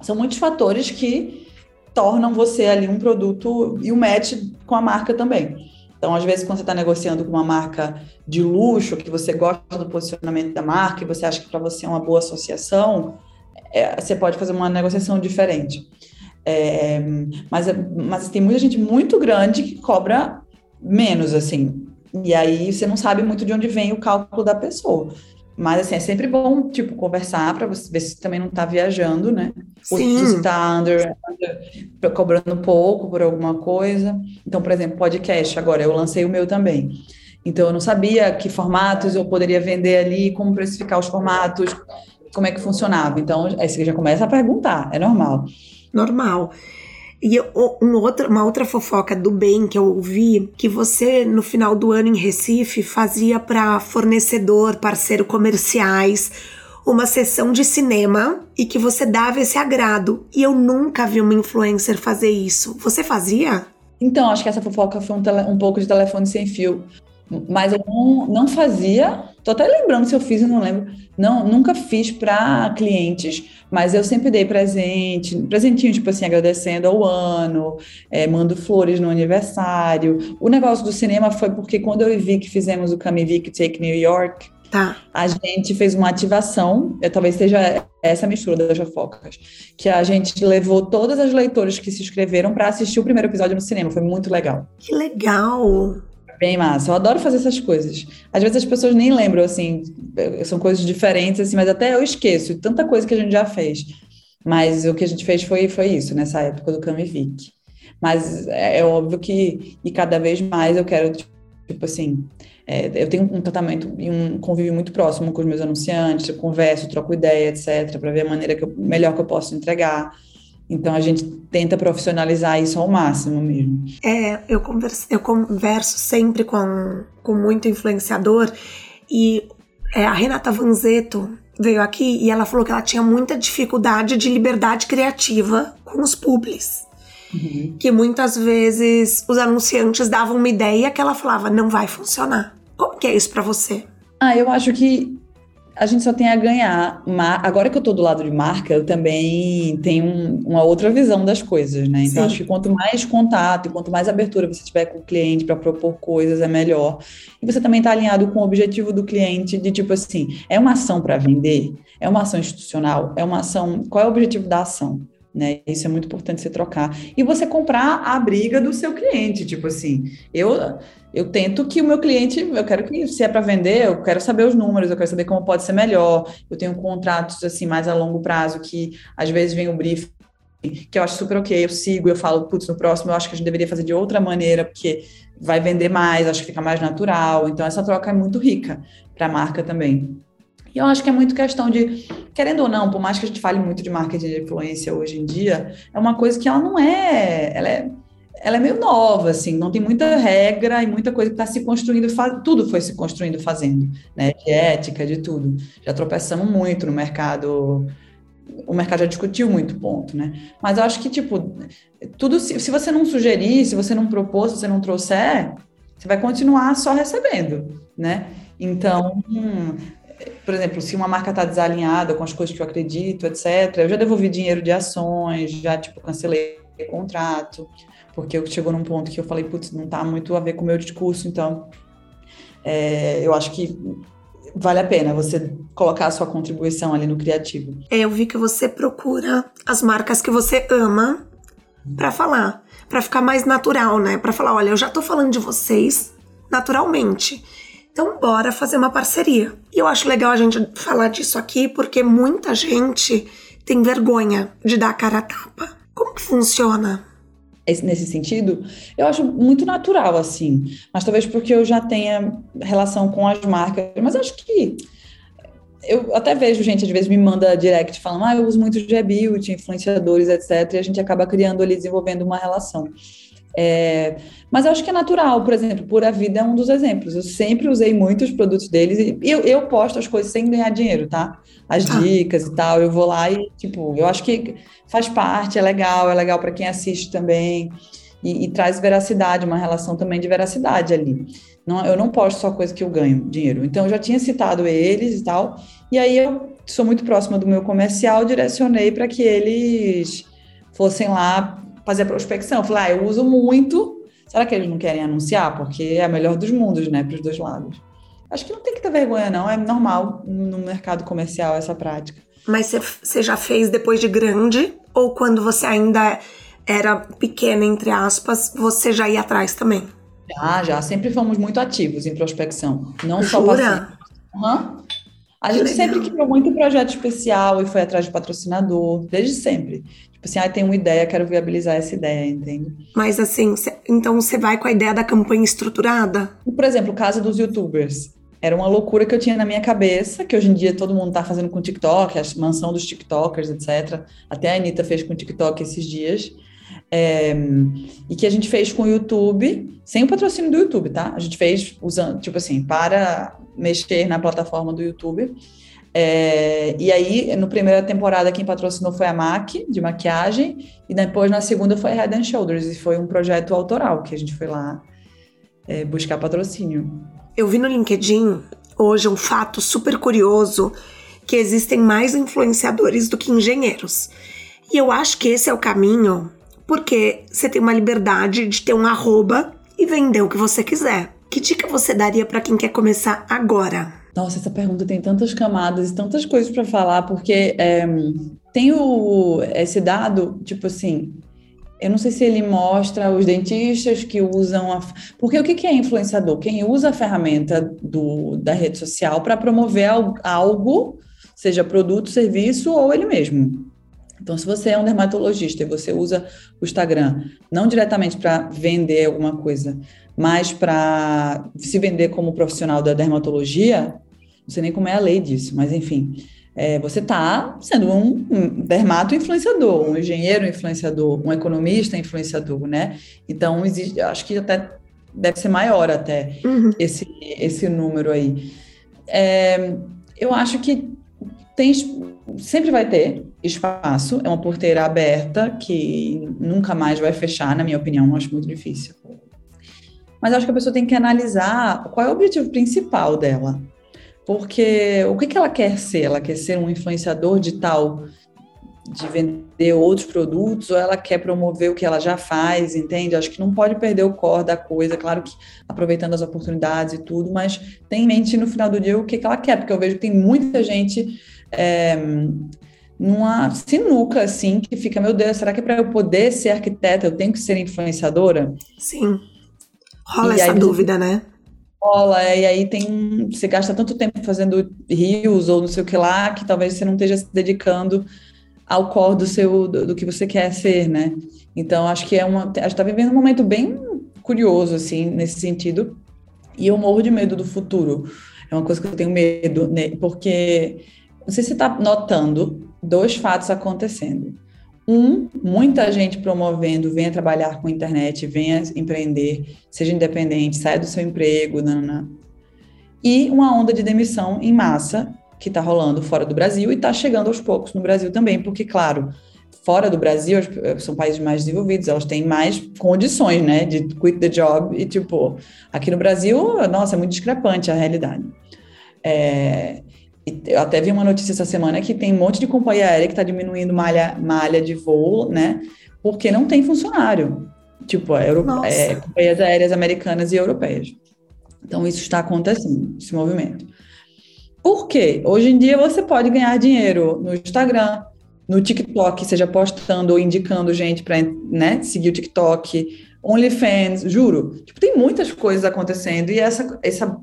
são muitos fatores que tornam você ali um produto e um match com a marca também. Então, às vezes, quando você está negociando com uma marca de luxo, que você gosta do posicionamento da marca e você acha que para você é uma boa associação, é, você pode fazer uma negociação diferente. É, mas, mas tem muita gente muito grande que cobra menos, assim. E aí você não sabe muito de onde vem o cálculo da pessoa. Mas assim, é sempre bom, tipo, conversar para você ver se também não está viajando, né? Sim. Ou se está under, under, cobrando pouco por alguma coisa. Então, por exemplo, podcast agora, eu lancei o meu também. Então, eu não sabia que formatos eu poderia vender ali, como precificar os formatos, como é que funcionava. Então, aí você já começa a perguntar, é normal. Normal. E um outro, uma outra fofoca do bem que eu ouvi, que você no final do ano em Recife fazia para fornecedor, parceiro comerciais, uma sessão de cinema e que você dava esse agrado. E eu nunca vi uma influencer fazer isso. Você fazia? Então, acho que essa fofoca foi um, tele, um pouco de telefone sem fio. Mas eu não, não fazia, tô até lembrando se eu fiz, eu não lembro. Não, nunca fiz para clientes, mas eu sempre dei presente, presentinho, tipo assim, agradecendo ao ano, é, mando flores no aniversário. O negócio do cinema foi porque quando eu vi que fizemos o Camivic Take New York, Tá. A gente fez uma ativação, talvez seja essa mistura das fofocas, que a gente levou todas as leitoras que se inscreveram para assistir o primeiro episódio no cinema. Foi muito legal. Que legal! Bem massa. Eu adoro fazer essas coisas. Às vezes as pessoas nem lembram, assim, são coisas diferentes, assim, mas até eu esqueço. Tanta coisa que a gente já fez. Mas o que a gente fez foi, foi isso, nessa época do Camivic. Mas é, é óbvio que, e cada vez mais eu quero, tipo assim, é, eu tenho um tratamento e um convívio muito próximo com os meus anunciantes, eu converso, troco ideia, etc., para ver a maneira que eu, melhor que eu posso entregar. Então a gente tenta profissionalizar isso ao máximo mesmo. É, eu converso, eu converso sempre com, com muito influenciador e é, a Renata Vanzeto veio aqui e ela falou que ela tinha muita dificuldade de liberdade criativa com os publis. Uhum. Que muitas vezes os anunciantes davam uma ideia que ela falava, não vai funcionar. Como que é isso para você? Ah, eu acho que a gente só tem a ganhar. Agora que eu estou do lado de marca, eu também tenho uma outra visão das coisas, né? Então, Sim. acho que quanto mais contato, quanto mais abertura você tiver com o cliente para propor coisas, é melhor. E você também está alinhado com o objetivo do cliente de tipo assim, é uma ação para vender? É uma ação institucional? É uma ação. Qual é o objetivo da ação? Né? Isso é muito importante você trocar. E você comprar a briga do seu cliente. Tipo assim, eu, eu tento que o meu cliente, eu quero que, se é para vender, eu quero saber os números, eu quero saber como pode ser melhor. Eu tenho contratos assim mais a longo prazo que às vezes vem o brief que eu acho super ok, eu sigo, eu falo, putz, no próximo eu acho que a gente deveria fazer de outra maneira, porque vai vender mais, acho que fica mais natural. Então, essa troca é muito rica para a marca também. E eu acho que é muito questão de, querendo ou não, por mais que a gente fale muito de marketing de influência hoje em dia, é uma coisa que ela não é, ela é, ela é meio nova, assim, não tem muita regra e muita coisa que está se construindo, tudo foi se construindo fazendo, né, de ética, de tudo. Já tropeçamos muito no mercado, o mercado já discutiu muito ponto, né, mas eu acho que, tipo, tudo, se, se você não sugerir, se você não propor, se você não trouxer, você vai continuar só recebendo, né, então, por exemplo, se uma marca está desalinhada com as coisas que eu acredito, etc., eu já devolvi dinheiro de ações, já, tipo, cancelei contrato, porque eu chegou num ponto que eu falei, putz, não está muito a ver com o meu discurso, então é, eu acho que vale a pena você colocar a sua contribuição ali no criativo. É, eu vi que você procura as marcas que você ama para falar, para ficar mais natural, né? Para falar, olha, eu já tô falando de vocês naturalmente. Então, bora fazer uma parceria. E eu acho legal a gente falar disso aqui porque muita gente tem vergonha de dar a cara a tapa. Como que funciona? Nesse sentido, eu acho muito natural, assim. Mas talvez porque eu já tenha relação com as marcas. Mas acho que eu até vejo gente, às vezes, me manda direct falando, ah, eu uso muito G-Beauty, influenciadores, etc. E a gente acaba criando ali, desenvolvendo uma relação. É, mas eu acho que é natural, por exemplo, Pura Vida é um dos exemplos. Eu sempre usei muitos produtos deles e eu, eu posto as coisas sem ganhar dinheiro, tá? As ah. dicas e tal, eu vou lá e, tipo, eu acho que faz parte, é legal, é legal para quem assiste também e, e, traz veracidade, uma relação também de veracidade ali. Não, eu não posto só coisa que eu ganho dinheiro. Então, eu já tinha citado eles e tal, e aí eu sou muito próxima do meu comercial, direcionei para que eles fossem lá fazer a prospecção. Eu falei, ah, eu uso muito. Será que eles não querem anunciar? Porque é a melhor dos mundos, né, para os dois lados. Acho que não tem que ter vergonha, não. É normal no mercado comercial essa prática. Mas você já fez depois de grande? Ou quando você ainda era pequena, entre aspas, você já ia atrás também? Já, já. Sempre fomos muito ativos em prospecção. Não só Jura? Uhum. A gente sempre criou muito projeto especial e foi atrás de patrocinador, desde sempre. Tipo assim, ah, tem uma ideia, quero viabilizar essa ideia, entende? Mas assim, cê, então você vai com a ideia da campanha estruturada? Por exemplo, o caso dos youtubers. Era uma loucura que eu tinha na minha cabeça, que hoje em dia todo mundo está fazendo com TikTok, a mansão dos TikTokers, etc. Até a Anitta fez com TikTok esses dias. É, e que a gente fez com o YouTube, sem o patrocínio do YouTube, tá? A gente fez usando, tipo assim, para mexer na plataforma do YouTube. É, e aí, no primeira temporada, quem patrocinou foi a MAC, de maquiagem, e depois na segunda foi Head and Shoulders, e foi um projeto autoral que a gente foi lá é, buscar patrocínio. Eu vi no LinkedIn hoje um fato super curioso que existem mais influenciadores do que engenheiros. E eu acho que esse é o caminho porque você tem uma liberdade de ter um arroba e vender o que você quiser. Que dica você daria para quem quer começar agora? Nossa, essa pergunta tem tantas camadas e tantas coisas para falar, porque é, tem o, esse dado, tipo assim, eu não sei se ele mostra os dentistas que usam a. Porque o que é influenciador? Quem usa a ferramenta do, da rede social para promover algo, seja produto, serviço ou ele mesmo. Então, se você é um dermatologista e você usa o Instagram não diretamente para vender alguma coisa, mas para se vender como profissional da dermatologia, não sei nem como é a lei disso, mas enfim, é, você está sendo um, um dermato influenciador, um engenheiro influenciador, um economista influenciador, né? Então, existe, acho que até deve ser maior até uhum. esse, esse número aí. É, eu acho que tem, sempre vai ter espaço, é uma porteira aberta que nunca mais vai fechar, na minha opinião, acho muito difícil. Mas acho que a pessoa tem que analisar qual é o objetivo principal dela. Porque o que, que ela quer ser? Ela quer ser um influenciador de tal, de vender outros produtos, ou ela quer promover o que ela já faz, entende? Acho que não pode perder o core da coisa, claro que aproveitando as oportunidades e tudo, mas tem em mente no final do dia o que, que ela quer, porque eu vejo que tem muita gente é, numa sinuca, assim, que fica, meu Deus, será que para eu poder ser arquiteta, eu tenho que ser influenciadora? Sim. Rola e essa dúvida, né? Rola, é, e aí tem, você gasta tanto tempo fazendo rios ou não sei o que lá, que talvez você não esteja se dedicando ao core do seu, do, do que você quer ser, né? Então, acho que é uma, a gente tá vivendo um momento bem curioso, assim, nesse sentido, e eu morro de medo do futuro. É uma coisa que eu tenho medo, né? Porque não sei se você está notando dois fatos acontecendo. Um, muita gente promovendo, venha trabalhar com internet, venha empreender, seja independente, saia do seu emprego, nanana. e uma onda de demissão em massa que está rolando fora do Brasil e está chegando aos poucos no Brasil também, porque, claro, fora do Brasil, são países mais desenvolvidos, elas têm mais condições, né, de quit the job, e, tipo, aqui no Brasil, nossa, é muito discrepante a realidade. É, eu até vi uma notícia essa semana que tem um monte de companhia aérea que está diminuindo malha, malha de voo, né? Porque não tem funcionário. Tipo, é, é, companhias aéreas americanas e europeias. Então, isso está acontecendo, esse movimento. Por quê? Hoje em dia você pode ganhar dinheiro no Instagram, no TikTok, seja postando ou indicando gente para né, seguir o TikTok, OnlyFans, juro. Tipo, tem muitas coisas acontecendo e essa, essa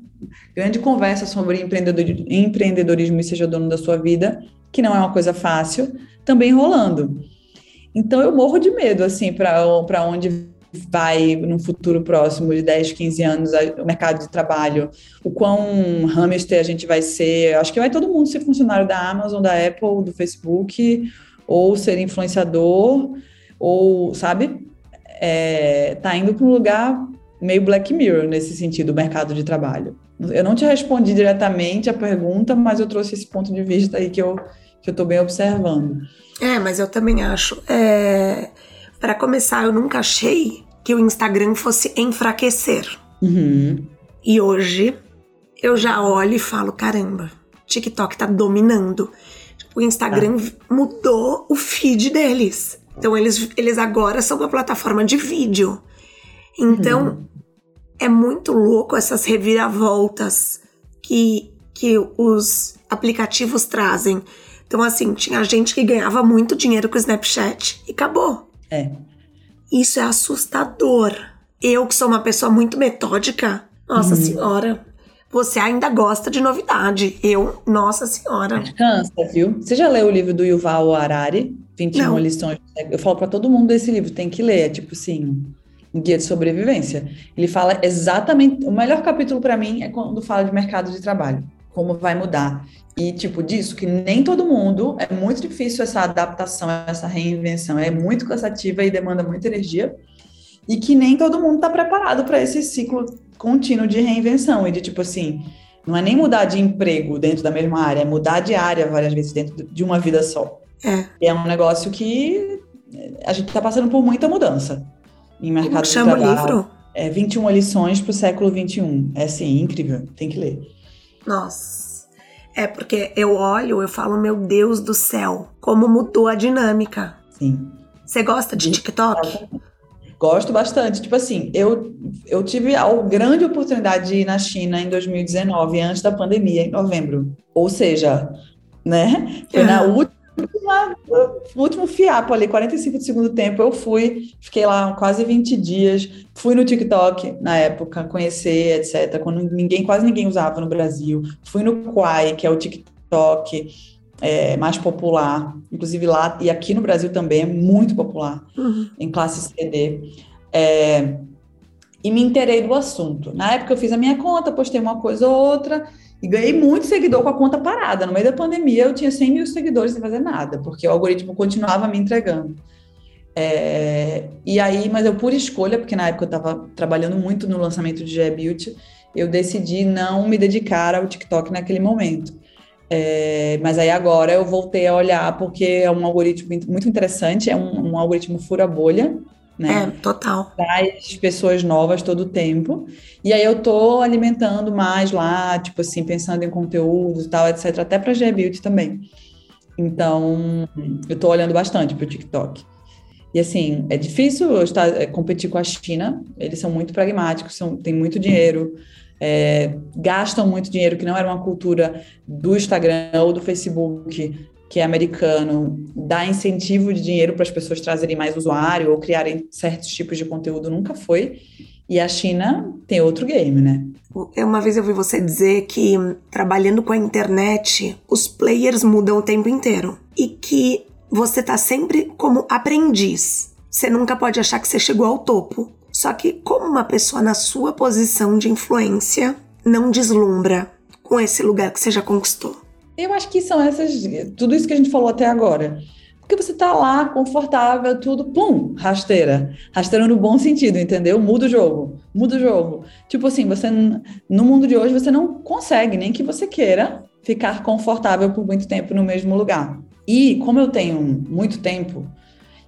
grande conversa sobre empreendedorismo, e seja dono da sua vida, que não é uma coisa fácil, também rolando. Então eu morro de medo, assim, para onde vai no futuro próximo de 10, 15 anos o mercado de trabalho, o quão hamster a gente vai ser. Acho que vai todo mundo ser funcionário da Amazon, da Apple, do Facebook, ou ser influenciador, ou, sabe? É, tá indo para um lugar meio Black Mirror nesse sentido, o mercado de trabalho. Eu não te respondi diretamente a pergunta, mas eu trouxe esse ponto de vista aí que eu que eu estou bem observando. É, mas eu também acho. É... Para começar, eu nunca achei que o Instagram fosse enfraquecer. Uhum. E hoje eu já olho e falo: caramba, TikTok tá dominando. O Instagram ah. mudou o feed deles. Então eles, eles agora são uma plataforma de vídeo. Então, uhum é muito louco essas reviravoltas que, que os aplicativos trazem. Então, assim, tinha gente que ganhava muito dinheiro com o Snapchat e acabou. É. Isso é assustador. Eu que sou uma pessoa muito metódica, nossa Uhum. senhora. Você ainda gosta de novidade. Eu, nossa senhora. Cansa, viu? Você já leu o livro do Yuval Harari? 21 Não. lições. Eu falo pra todo mundo desse livro, tem que ler. É tipo assim, guia de sobrevivência. Ele fala exatamente. O melhor capítulo pra mim é quando fala de mercado de trabalho. Como vai mudar. E, tipo, disso, que nem todo mundo. É muito difícil essa adaptação, essa reinvenção. É muito cansativa e demanda muita energia. E que nem todo mundo está preparado para esse ciclo contínuo de reinvenção. E de, tipo assim, não é nem mudar de emprego dentro da mesma área, é mudar de área várias vezes dentro de uma vida só. É. É um negócio que a gente está passando por muita mudança em Como mercado que de chama o trabalho. livro? É 21 lições para o século 21. É assim, incrível, tem que ler. Nossa. É porque eu olho, eu falo, meu Deus do céu, como mudou a dinâmica. Sim. Você gosta de TikTok? Gosto bastante. Tipo assim, eu, eu tive a grande oportunidade de ir na China em 2019, antes da pandemia, em novembro. Ou seja, né? Foi na Uhum. No último fiapo ali, 45 do segundo tempo, eu fui, fiquei lá quase 20 dias, fui no TikTok na época, conhecer, etc. Quando ninguém, quase ninguém usava no Brasil. Fui no Quai, que é o TikTok é, mais popular, inclusive lá e aqui no Brasil também é muito popular Uhum. em classe CD. É, e me interei do assunto. Na época eu fiz a minha conta, postei uma coisa ou outra e ganhei muito seguidor com a conta parada. No meio da pandemia eu tinha 100 mil seguidores sem fazer nada, porque o algoritmo continuava me entregando. É, e aí, mas eu por escolha, porque na época eu estava trabalhando muito no lançamento de G Beauty, eu decidi não me dedicar ao TikTok naquele momento. É, mas aí agora eu voltei a olhar porque é um algoritmo muito interessante, é um, um algoritmo fura bolha, né? É, total. Traz pessoas novas todo o tempo. E aí eu tô alimentando mais lá, tipo assim, pensando em conteúdos e tal, etc, até para G-Beauty também. Então, eu tô olhando bastante pro TikTok. E assim, é difícil eu estar, é, competir com a China, eles são muito pragmáticos, são, têm muito dinheiro, é, gastam muito dinheiro, que não era uma cultura do Instagram ou do Facebook, que é americano, dá incentivo de dinheiro para as pessoas trazerem mais usuário ou criarem certos tipos de conteúdo, nunca foi. E a China tem outro game, né? Uma vez eu vi você dizer que trabalhando com a internet, os players mudam o tempo inteiro. E que você tá sempre como aprendiz. Você nunca pode achar que você chegou ao topo. Só que, como uma pessoa na sua posição de influência não deslumbra com esse lugar que você já conquistou? Eu acho que são essas. Tudo isso que a gente falou até agora. Porque você tá lá, confortável, tudo, pum, rasteira. Rasteira no bom sentido, entendeu? Muda o jogo. Muda o jogo. Tipo assim, você. No mundo de hoje, você não consegue, nem que você queira, ficar confortável por muito tempo no mesmo lugar. E como eu tenho muito tempo,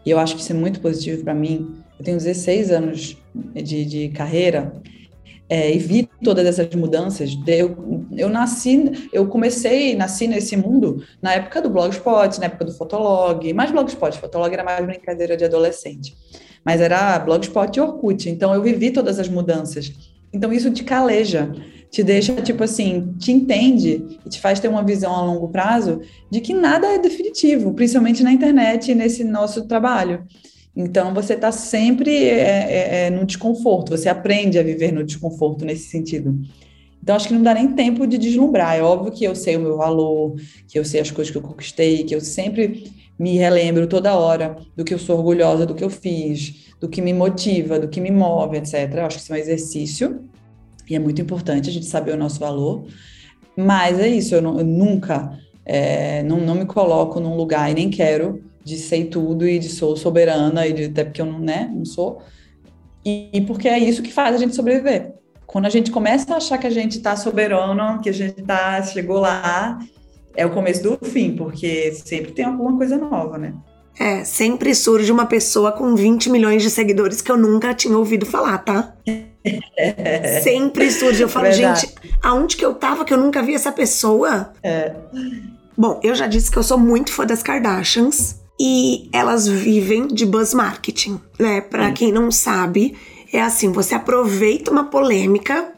e eu acho que isso é muito positivo para mim, eu tenho 16 anos de, de carreira, é, e vi todas essas mudanças. Eu, eu nasci, eu comecei, nasci nesse mundo na época do Blogspot, na época do Fotolog, mais Blogspot, Fotolog era mais brincadeira de adolescente, mas era Blogspot e Orkut, então eu vivi todas as mudanças. Então isso te caleja, te deixa, tipo assim, te entende e te faz ter uma visão a longo prazo de que nada é definitivo, principalmente na internet e nesse nosso trabalho. Então, você está sempre é, é, é, no desconforto, você aprende a viver no desconforto nesse sentido. Então, acho que não dá nem tempo de deslumbrar. É óbvio que eu sei o meu valor, que eu sei as coisas que eu conquistei, que eu sempre me relembro toda hora do que eu sou orgulhosa do que eu fiz, do que me motiva, do que me move, etc. Eu acho que isso é um exercício e é muito importante a gente saber o nosso valor. Mas é isso, eu, não, eu nunca, é, não, não me coloco num lugar e nem quero de sei tudo e de sou soberana, e de, até porque eu não, né, não sou. E, e, porque é isso que faz a gente sobreviver. Quando a gente começa a achar que a gente está soberano, que a gente tá, chegou lá, é o começo do fim, porque sempre tem alguma coisa nova, né? É, sempre surge uma pessoa com 20 milhões de seguidores que eu nunca tinha ouvido falar, tá? É. Sempre surge. Eu falo, Verdade. gente, aonde que eu tava que eu nunca vi essa pessoa? É. Bom, eu já disse que eu sou muito fã das Kardashians e elas vivem de buzz marketing, né? Para quem não sabe, é assim, você aproveita uma polêmica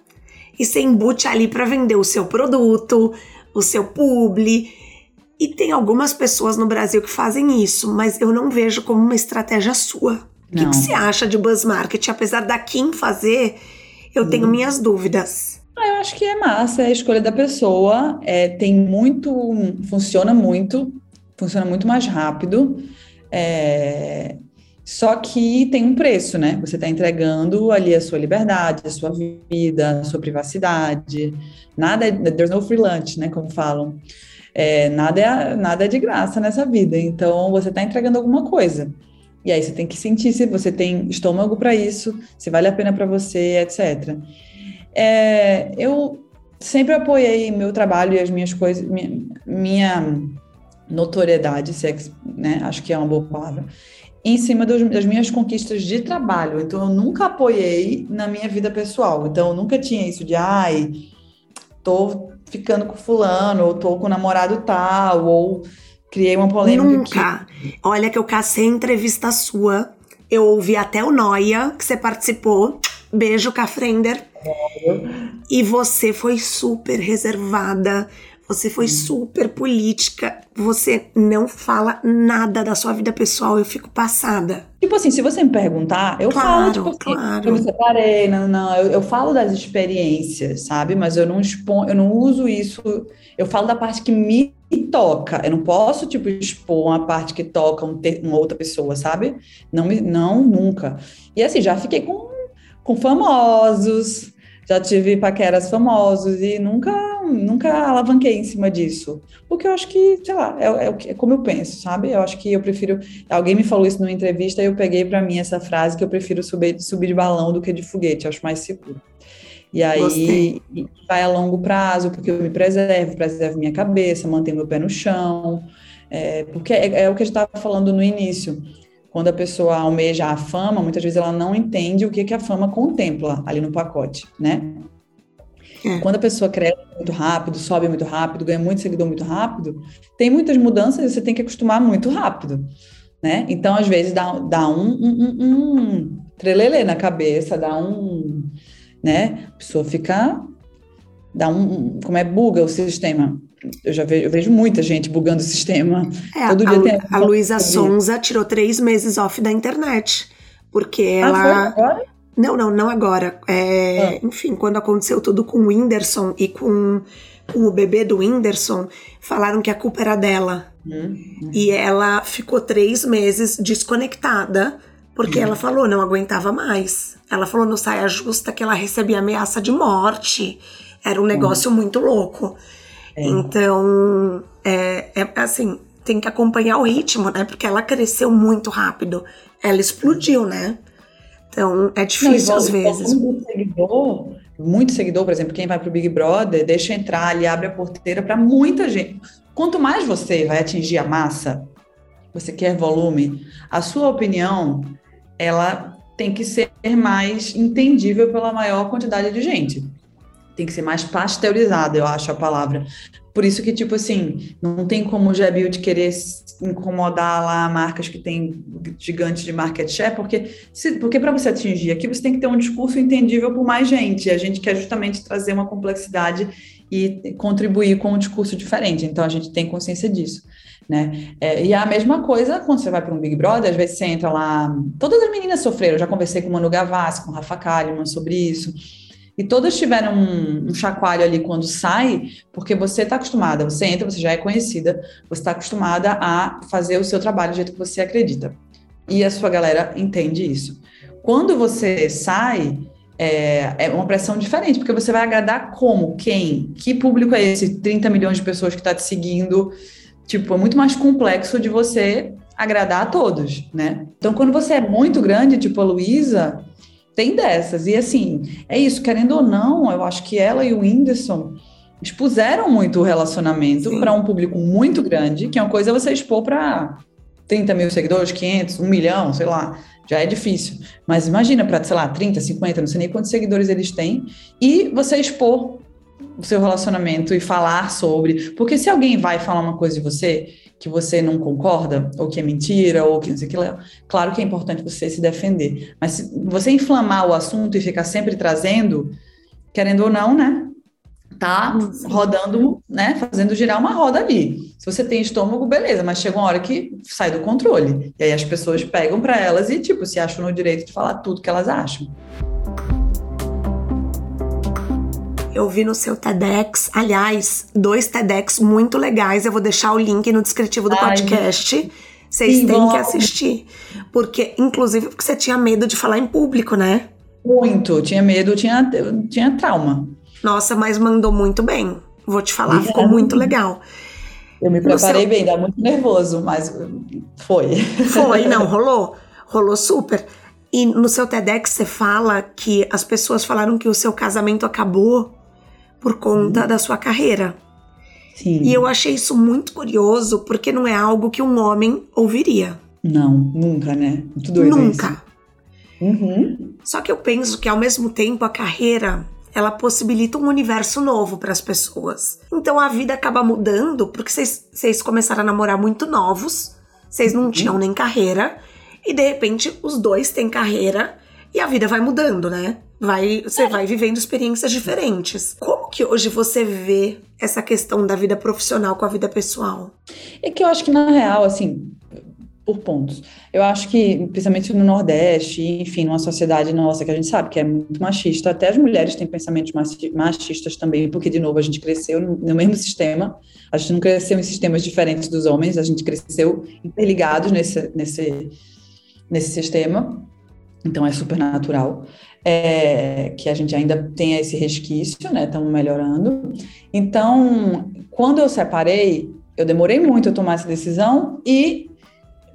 e você embute ali para vender o seu produto, o seu publi. E tem algumas pessoas no Brasil que fazem isso, mas eu não vejo como uma estratégia sua. O que, que você acha de buzz marketing? Apesar da Kim fazer, eu tenho hum. minhas dúvidas. Ah, eu acho que é massa, é a escolha da pessoa. É, tem muito, funciona muito, funciona muito mais rápido. É, só que tem um preço, né? Você está entregando ali a sua liberdade, a sua vida, a sua privacidade. Nada, é, there's no free lunch, né? Como falam. É, nada, é, nada é de graça nessa vida. Então, você está entregando alguma coisa. E aí você tem que sentir se você tem estômago para isso, se vale a pena para você, etc. É, eu sempre apoiei meu trabalho e as minhas coisas, minha, minha notoriedade, se é, né, acho que é uma boa palavra, em cima dos, das minhas conquistas de trabalho. Então, eu nunca apoiei na minha vida pessoal. Então, eu nunca tinha isso de, ai, tô ficando com fulano, ou tô com o namorado tal, ou criei uma polêmica. Nunca. Olha que eu cacei entrevista sua. Eu ouvi até o Noia, que você participou. Beijo, Cafrender. E você foi super reservada. Você foi super política. Você não fala nada da sua vida pessoal. Eu fico passada. Tipo assim, se você me perguntar, eu claro, falo, tipo assim, claro. eu me separei, não, não, eu, eu, falo das experiências, sabe? Mas eu não exponho, eu não uso isso, eu falo da parte que me toca. Eu não posso, tipo, expor uma parte que toca um uma outra pessoa, sabe? Não, não, nunca. E assim, já fiquei com, com famosos, já tive paqueras famosos e nunca, nunca alavanquei em cima disso. Porque eu acho que, sei lá, é, é, é como eu penso, sabe? Eu acho que eu prefiro. Alguém me falou isso numa entrevista e eu peguei para mim essa frase que eu prefiro subir, subir de balão do que de foguete, acho mais seguro. E aí Gostei. vai a longo prazo, porque eu me preservo, preservo minha cabeça, mantenho meu pé no chão. É, porque é, é o que a gente estava falando no início quando a pessoa almeja a fama, muitas vezes ela não entende o que, que a fama contempla ali no pacote, né? É. Quando a pessoa cresce muito rápido, sobe muito rápido, ganha muito seguidor muito rápido, tem muitas mudanças e você tem que acostumar muito rápido, né? Então, às vezes, dá, dá um, um, um, um trelelê na cabeça, dá um, né? A pessoa fica, dá um, como é, buga o sistema eu já vejo, eu vejo muita gente bugando o sistema. É, Todo dia a, tem a Luísa Sonza tirou três meses off da internet. Porque ah, ela. Foi agora? Não, não, não agora. É, ah. Enfim, quando aconteceu tudo com o Whindersson e com, o bebê do Whindersson, falaram que a culpa era dela. Hum, hum. E ela ficou três meses desconectada, porque hum. ela falou, não aguentava mais. Ela falou no Saia Justa que ela recebia ameaça de morte. Era um negócio muito louco. É. Então, é, é assim, tem que acompanhar o ritmo, né? Porque ela cresceu muito rápido. Ela explodiu, né? Então, é difícil Não, às vezes. Muito seguidor, muito seguidor, por exemplo, quem vai para o Big Brother, deixa entrar ali, abre a porteira para muita gente. Quanto mais você vai atingir a massa, você quer volume, a sua opinião, ela tem que ser mais entendível pela maior quantidade de gente tem que ser mais pasteurizada, eu acho a palavra. Por isso que, tipo assim, não tem como o Gebuild querer incomodar lá marcas que têm gigantes de market share, porque, se, porque para você atingir aqui, você tem que ter um discurso entendível por mais gente. E a gente quer justamente trazer uma complexidade e contribuir com um discurso diferente. Então, a gente tem consciência disso. Né? É, e a mesma coisa quando você vai para um Big Brother, às vezes você entra lá. Todas as meninas sofreram, eu já conversei com o Manu Gavassi, com o Rafa Kalimann sobre isso e todas tiveram um, um chacoalho ali quando sai, porque você está acostumada, você entra, você já é conhecida, você está acostumada a fazer o seu trabalho do jeito que você acredita. E a sua galera entende isso. Quando você sai, é, é, uma pressão diferente, porque você vai agradar como? Quem? Que público é esse? 30 milhões de pessoas que está te seguindo. Tipo, é muito mais complexo de você agradar a todos, né? Então, quando você é muito grande, tipo a Luísa, tem dessas. E assim, é isso, querendo ou não, eu acho que ela e o Whindersson expuseram muito o relacionamento para um público muito grande, que é uma coisa você expor para 30 mil seguidores, 500, 1 milhão, sei lá, já é difícil. Mas imagina para, sei lá, 30, 50, não sei nem quantos seguidores eles têm, e você expor o seu relacionamento e falar sobre. Porque se alguém vai falar uma coisa de você que você não concorda, ou que é mentira, ou que não sei o que, claro que é importante você se defender. Mas se você inflamar o assunto e ficar sempre trazendo, querendo ou não, né? tá rodando, né, fazendo girar uma roda ali. Se você tem estômago, beleza, mas chega uma hora que sai do controle. E aí as pessoas pegam para elas e, tipo, se acham no direito de falar tudo que elas acham. Eu vi no seu TEDx, aliás, dois TEDx muito legais. Eu vou deixar o link no descritivo do Ai, podcast. Vocês têm bom. que assistir. Porque, inclusive, porque você tinha medo de falar em público, né? Muito, tinha medo, tinha, tinha trauma. Nossa, mas mandou muito bem. Vou te falar, ficou muito legal. Eu me preparei seu... bem, dá muito nervoso, mas foi. Foi, não, rolou. Rolou super. E no seu TEDx você fala que as pessoas falaram que o seu casamento acabou por conta hum. da sua carreira. Sim. E eu achei isso muito curioso, porque não é algo que um homem ouviria. Não, nunca, né? Muito doido Nunca. Uhum. Só que eu penso que ao mesmo tempo a carreira ela possibilita um universo novo para as pessoas. Então a vida acaba mudando porque vocês começaram a namorar muito novos, vocês não uhum. tinham nem carreira e de repente os dois têm carreira e a vida vai mudando, né? Vai, você é. vai vivendo experiências diferentes. Como que hoje você vê essa questão da vida profissional com a vida pessoal? É que eu acho que na real, assim, por pontos. Eu acho que, principalmente no Nordeste, enfim, numa sociedade nossa que a gente sabe que é muito machista, até as mulheres têm pensamentos machistas também, porque, de novo, a gente cresceu no mesmo sistema, a gente não cresceu em sistemas diferentes dos homens, a gente cresceu interligados nesse, nesse, nesse sistema, então é super natural. É, que a gente ainda tenha esse resquício, né? Estamos melhorando. Então, quando eu separei, eu demorei muito a tomar essa decisão e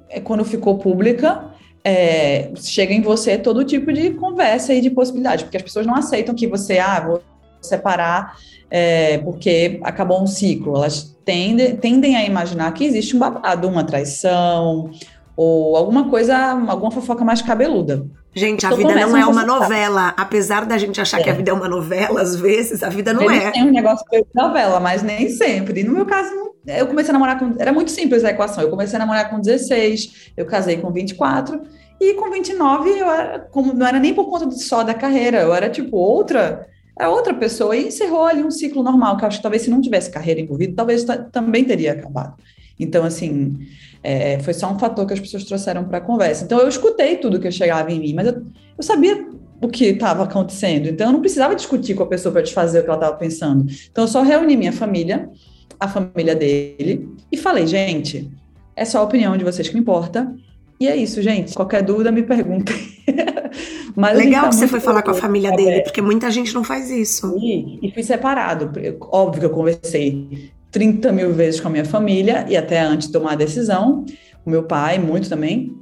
é, quando ficou pública, é, chega em você todo tipo de conversa e de possibilidade, porque as pessoas não aceitam que você, ah, vou separar é, porque acabou um ciclo. Elas tendem, tendem a imaginar que existe um babado, uma traição, ou alguma coisa, alguma fofoca mais cabeluda. Gente, a então, vida não é uma novela. Apesar da gente achar é. que a vida é uma novela, às vezes, a vida não Eles é. Tem um negócio de novela, mas nem sempre. E no meu caso, eu comecei a namorar com. Era muito simples a equação. Eu comecei a namorar com 16, eu casei com 24, e com 29 eu era, como, não era nem por conta só da carreira, eu era tipo outra. Era outra pessoa e encerrou ali um ciclo normal, que eu acho que talvez se não tivesse carreira envolvida, talvez também teria acabado. Então, assim, é, foi só um fator que as pessoas trouxeram para a conversa. Então, eu escutei tudo que chegava em mim, mas eu, eu sabia o que estava acontecendo. Então, eu não precisava discutir com a pessoa para desfazer o que ela estava pensando. Então, eu só reuni minha família, a família dele, e falei, gente, é só a opinião de vocês que importa. E é isso, gente. Qualquer dúvida, me perguntem. Mas Legal tá que você foi falar com a família dele, porque muita gente não faz isso. E, e fui separado. Óbvio que eu conversei 30 mil vezes com a minha família e até antes de tomar a decisão, o meu pai, muito também.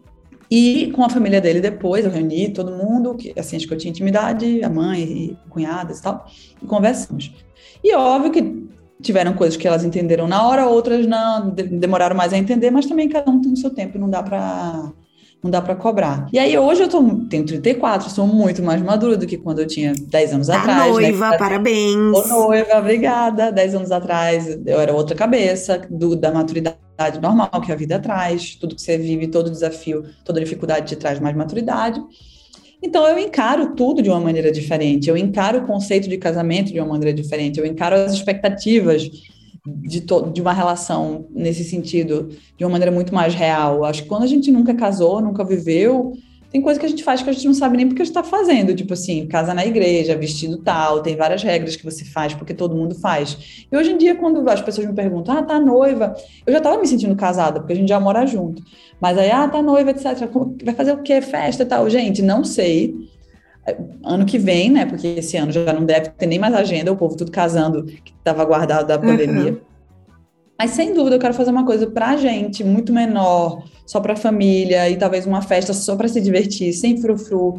E com a família dele depois, eu reuni todo mundo, que assim, acho que eu tinha intimidade, a mãe e cunhadas e tal, e conversamos. E óbvio que tiveram coisas que elas entenderam na hora, outras não, demoraram mais a entender, mas também cada um tem o seu tempo, não dá para não dá para cobrar. E aí hoje eu tô, tenho 34, sou muito mais madura do que quando eu tinha 10 anos tá atrás. Né? noiva, né? parabéns. Tô noiva, obrigada. 10 anos atrás eu era outra cabeça, do, da maturidade normal que a vida traz, tudo que você vive, todo desafio, toda dificuldade te traz mais maturidade. Então eu encaro tudo de uma maneira diferente, eu encaro o conceito de casamento de uma maneira diferente, eu encaro as expectativas de, de uma relação nesse sentido de uma maneira muito mais real. Acho que quando a gente nunca casou, nunca viveu, tem coisa que a gente faz que a gente não sabe nem porque a gente está fazendo. Tipo assim, casa na igreja, vestido tal, tem várias regras que você faz porque todo mundo faz. E hoje em dia, quando as pessoas me perguntam, ah, tá noiva, eu já estava me sentindo casada, porque a gente já mora junto. Mas aí, ah, tá noiva, etc. Vai fazer o quê? Festa tal. Gente, não sei ano que vem, né? Porque esse ano já não deve ter nem mais agenda, o povo tudo casando que estava guardado da pandemia. Uhum. Mas sem dúvida eu quero fazer uma coisa para a gente, muito menor, só para a família e talvez uma festa só para se divertir, sem frufru.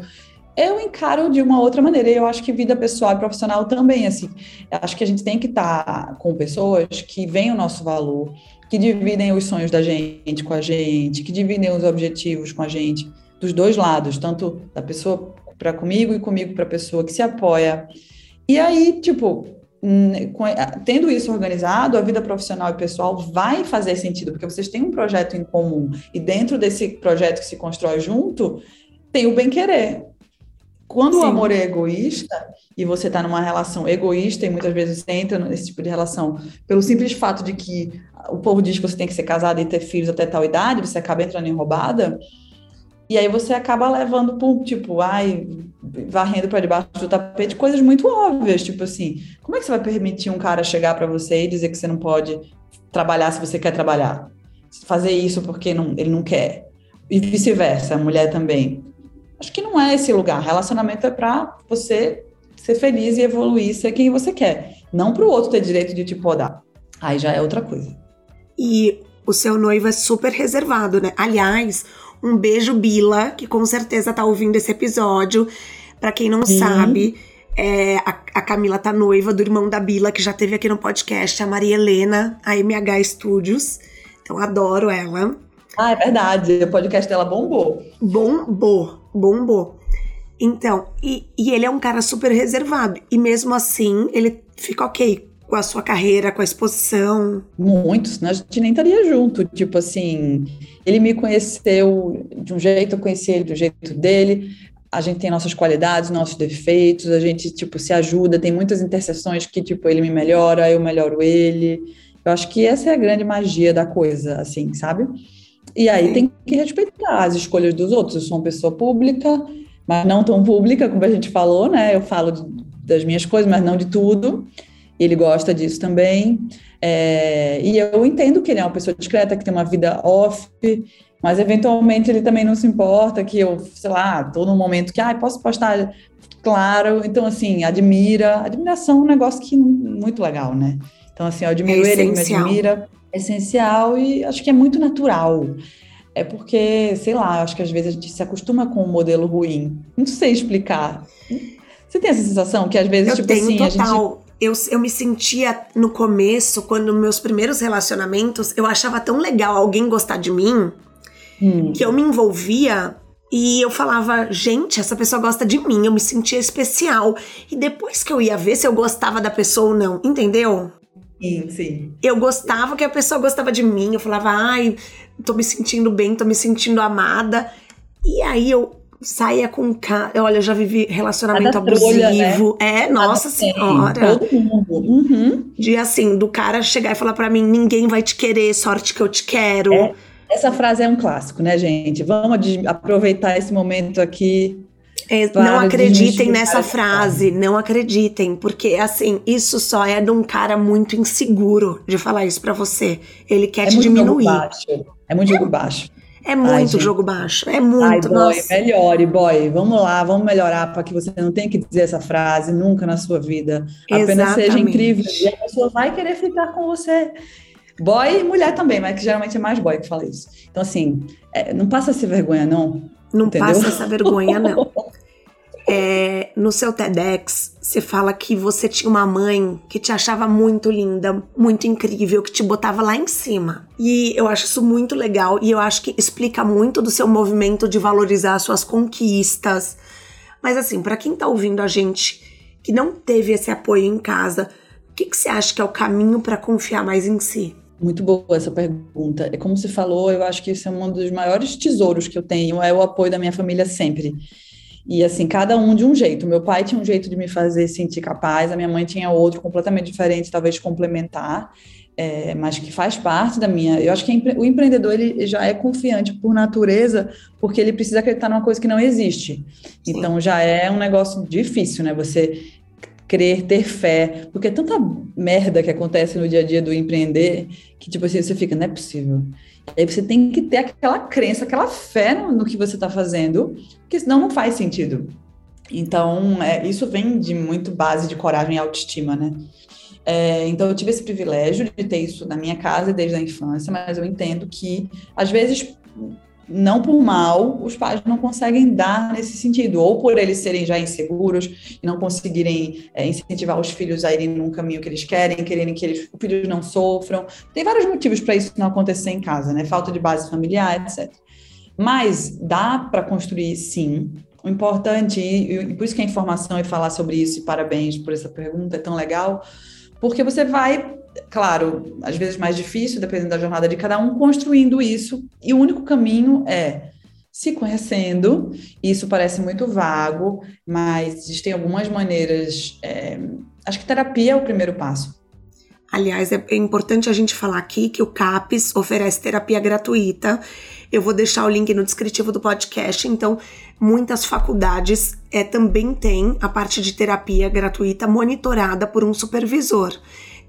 Eu encaro de uma outra maneira. E eu acho que vida pessoal e profissional também, assim. Acho que a gente tem que estar tá com pessoas que veem o nosso valor, que dividem os sonhos da gente com a gente, que dividem os objetivos com a gente, dos dois lados, tanto da pessoa para comigo e comigo para a pessoa que se apoia. E aí, tipo, tendo isso organizado, a vida profissional e pessoal vai fazer sentido, porque vocês têm um projeto em comum e dentro desse projeto que se constrói junto, tem o bem-querer. Quando Sim. o amor é egoísta e você está numa relação egoísta e muitas vezes você entra nesse tipo de relação pelo simples fato de que o povo diz que você tem que ser casada e ter filhos até tal idade, você acaba entrando em roubada, e aí você acaba levando por, tipo, ai, varrendo para debaixo do tapete coisas muito óbvias, tipo assim, como é que você vai permitir um cara chegar para você e dizer que você não pode trabalhar se você quer trabalhar? Fazer isso porque não, ele não quer. E vice-versa, a mulher também. Acho que não é esse lugar. Relacionamento é para você ser feliz e evoluir, ser quem você quer. Não para o outro ter direito de te podar. Aí já é outra coisa. E o seu noivo é super reservado, né? Aliás, um beijo, Bila, que com certeza tá ouvindo esse episódio. Para quem não Sim. sabe, é, a, a, Camila tá noiva do irmão da Bila, que já teve aqui no podcast, a Maria Helena, a MH Studios. Então, adoro ela. Ah, é verdade. O podcast dela bombou. Bombou bombou. Então, e, e ele é um cara super reservado. E mesmo assim, ele fica ok com a sua carreira, com a exposição? Muitos, né? A gente nem estaria junto. Tipo assim, ele me conheceu de um jeito, eu conheci ele do jeito dele. A gente tem nossas qualidades, nossos defeitos, a gente, tipo, se ajuda. Tem muitas interseções que, tipo, ele me melhora, eu melhoro ele. Eu acho que essa é a grande magia da coisa, assim, sabe? E aí tem que respeitar as escolhas dos outros. Eu sou uma pessoa pública, mas não tão pública, como a gente falou, né? Eu falo das minhas coisas, mas não de tudo. Ele gosta disso também. É, e eu entendo que ele é uma pessoa discreta, que tem uma vida off, mas eventualmente ele também não se importa que eu, sei lá, estou num momento que, ah, posso postar, claro. Então, assim, admira. Admiração é um negócio que muito legal, né? Então, assim, eu admiro é ele, ele me admira essencial e acho que é muito natural. É porque, sei lá, acho que às vezes a gente se acostuma com um modelo ruim. Não sei explicar. Você tem essa sensação que às vezes, eu tipo assim, total. a gente eu, eu me sentia no começo, quando meus primeiros relacionamentos, eu achava tão legal alguém gostar de mim, hum. que eu me envolvia e eu falava, gente, essa pessoa gosta de mim, eu me sentia especial. E depois que eu ia ver se eu gostava da pessoa ou não, entendeu? Sim, sim. Eu gostava que a pessoa gostava de mim. Eu falava, ai, tô me sentindo bem, tô me sentindo amada. E aí eu saia com cara. Olha, eu já vivi relacionamento abusivo. Trolha, né? É, nossa senhora. Todo mundo. Uhum. De assim, do cara chegar e falar para mim: ninguém vai te querer, sorte que eu te quero. É, essa frase é um clássico, né, gente? Vamos aproveitar esse momento aqui é, não acreditem nessa frase, não acreditem, porque assim, isso só é de um cara muito inseguro de falar isso para você. Ele quer é te diminuir. É muito jogo baixo. É muito Ai, jogo baixo, é muito. Ai, boy, nossa. melhore, boy. Vamos lá, vamos melhorar para que você não tenha que dizer essa frase nunca na sua vida. Apenas Exatamente. seja incrível e a pessoa vai querer ficar com você. Boy e mulher também, mas que geralmente é mais boy que fala isso. Então, assim, é, não passa essa vergonha, não. Não entendeu? passa essa vergonha, não. É, no seu TEDx, você fala que você tinha uma mãe que te achava muito linda, muito incrível, que te botava lá em cima. E eu acho isso muito legal e eu acho que explica muito do seu movimento de valorizar suas conquistas. Mas assim, para quem tá ouvindo a gente que não teve esse apoio em casa, o que, que você acha que é o caminho para confiar mais em si? Muito boa essa pergunta. É como você falou, eu acho que isso é um dos maiores tesouros que eu tenho, é o apoio da minha família sempre. E assim, cada um de um jeito. Meu pai tinha um jeito de me fazer sentir capaz, a minha mãe tinha outro completamente diferente, talvez complementar, é, mas que faz parte da minha. Eu acho que o empreendedor ele já é confiante por natureza, porque ele precisa acreditar numa coisa que não existe. Sim. Então já é um negócio difícil, né? Você crer, ter fé, porque é tanta merda que acontece no dia a dia do empreender que tipo assim você fica, não é possível. Aí você tem que ter aquela crença, aquela fé no, no que você está fazendo, porque senão não faz sentido. Então, é, isso vem de muito base de coragem e autoestima, né? É, então, eu tive esse privilégio de ter isso na minha casa desde a infância, mas eu entendo que, às vezes, não por mal, os pais não conseguem dar nesse sentido, ou por eles serem já inseguros e não conseguirem é, incentivar os filhos a irem num caminho que eles querem, quererem que eles, os filhos não sofram. Tem vários motivos para isso não acontecer em casa, né? Falta de base familiar, etc. Mas dá para construir sim. O importante, e por isso que a informação e falar sobre isso, e parabéns por essa pergunta, é tão legal, porque você vai claro, às vezes mais difícil, dependendo da jornada de cada um, construindo isso. E o único caminho é se conhecendo. Isso parece muito vago, mas existem algumas maneiras. É, acho que terapia é o primeiro passo. Aliás, é importante a gente falar aqui que o CAPES oferece terapia gratuita. Eu vou deixar o link no descritivo do podcast. Então, muitas faculdades é, também têm a parte de terapia gratuita monitorada por um supervisor.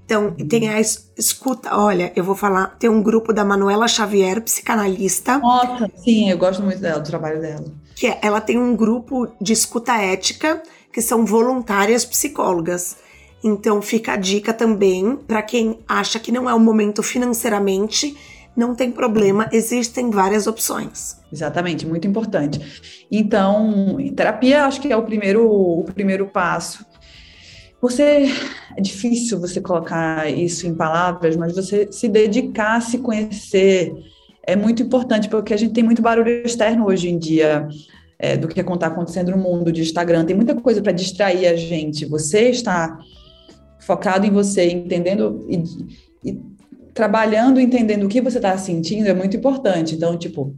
Então, tem a escuta. Olha, eu vou falar. Tem um grupo da Manuela Xavier, psicanalista. Nossa, sim, eu gosto muito dela, do trabalho dela. Que é, ela tem um grupo de escuta ética, que são voluntárias psicólogas. Então, fica a dica também para quem acha que não é o momento financeiramente. Não tem problema, existem várias opções. Exatamente, muito importante. Então, terapia acho que é o primeiro, o primeiro passo você é difícil você colocar isso em palavras, mas você se dedicar a se conhecer é muito importante porque a gente tem muito barulho externo hoje em dia é, do que está acontecendo no mundo de Instagram. Tem muita coisa para distrair a gente. Você está focado em você, entendendo e, e trabalhando, entendendo o que você está sentindo é muito importante. Então, tipo,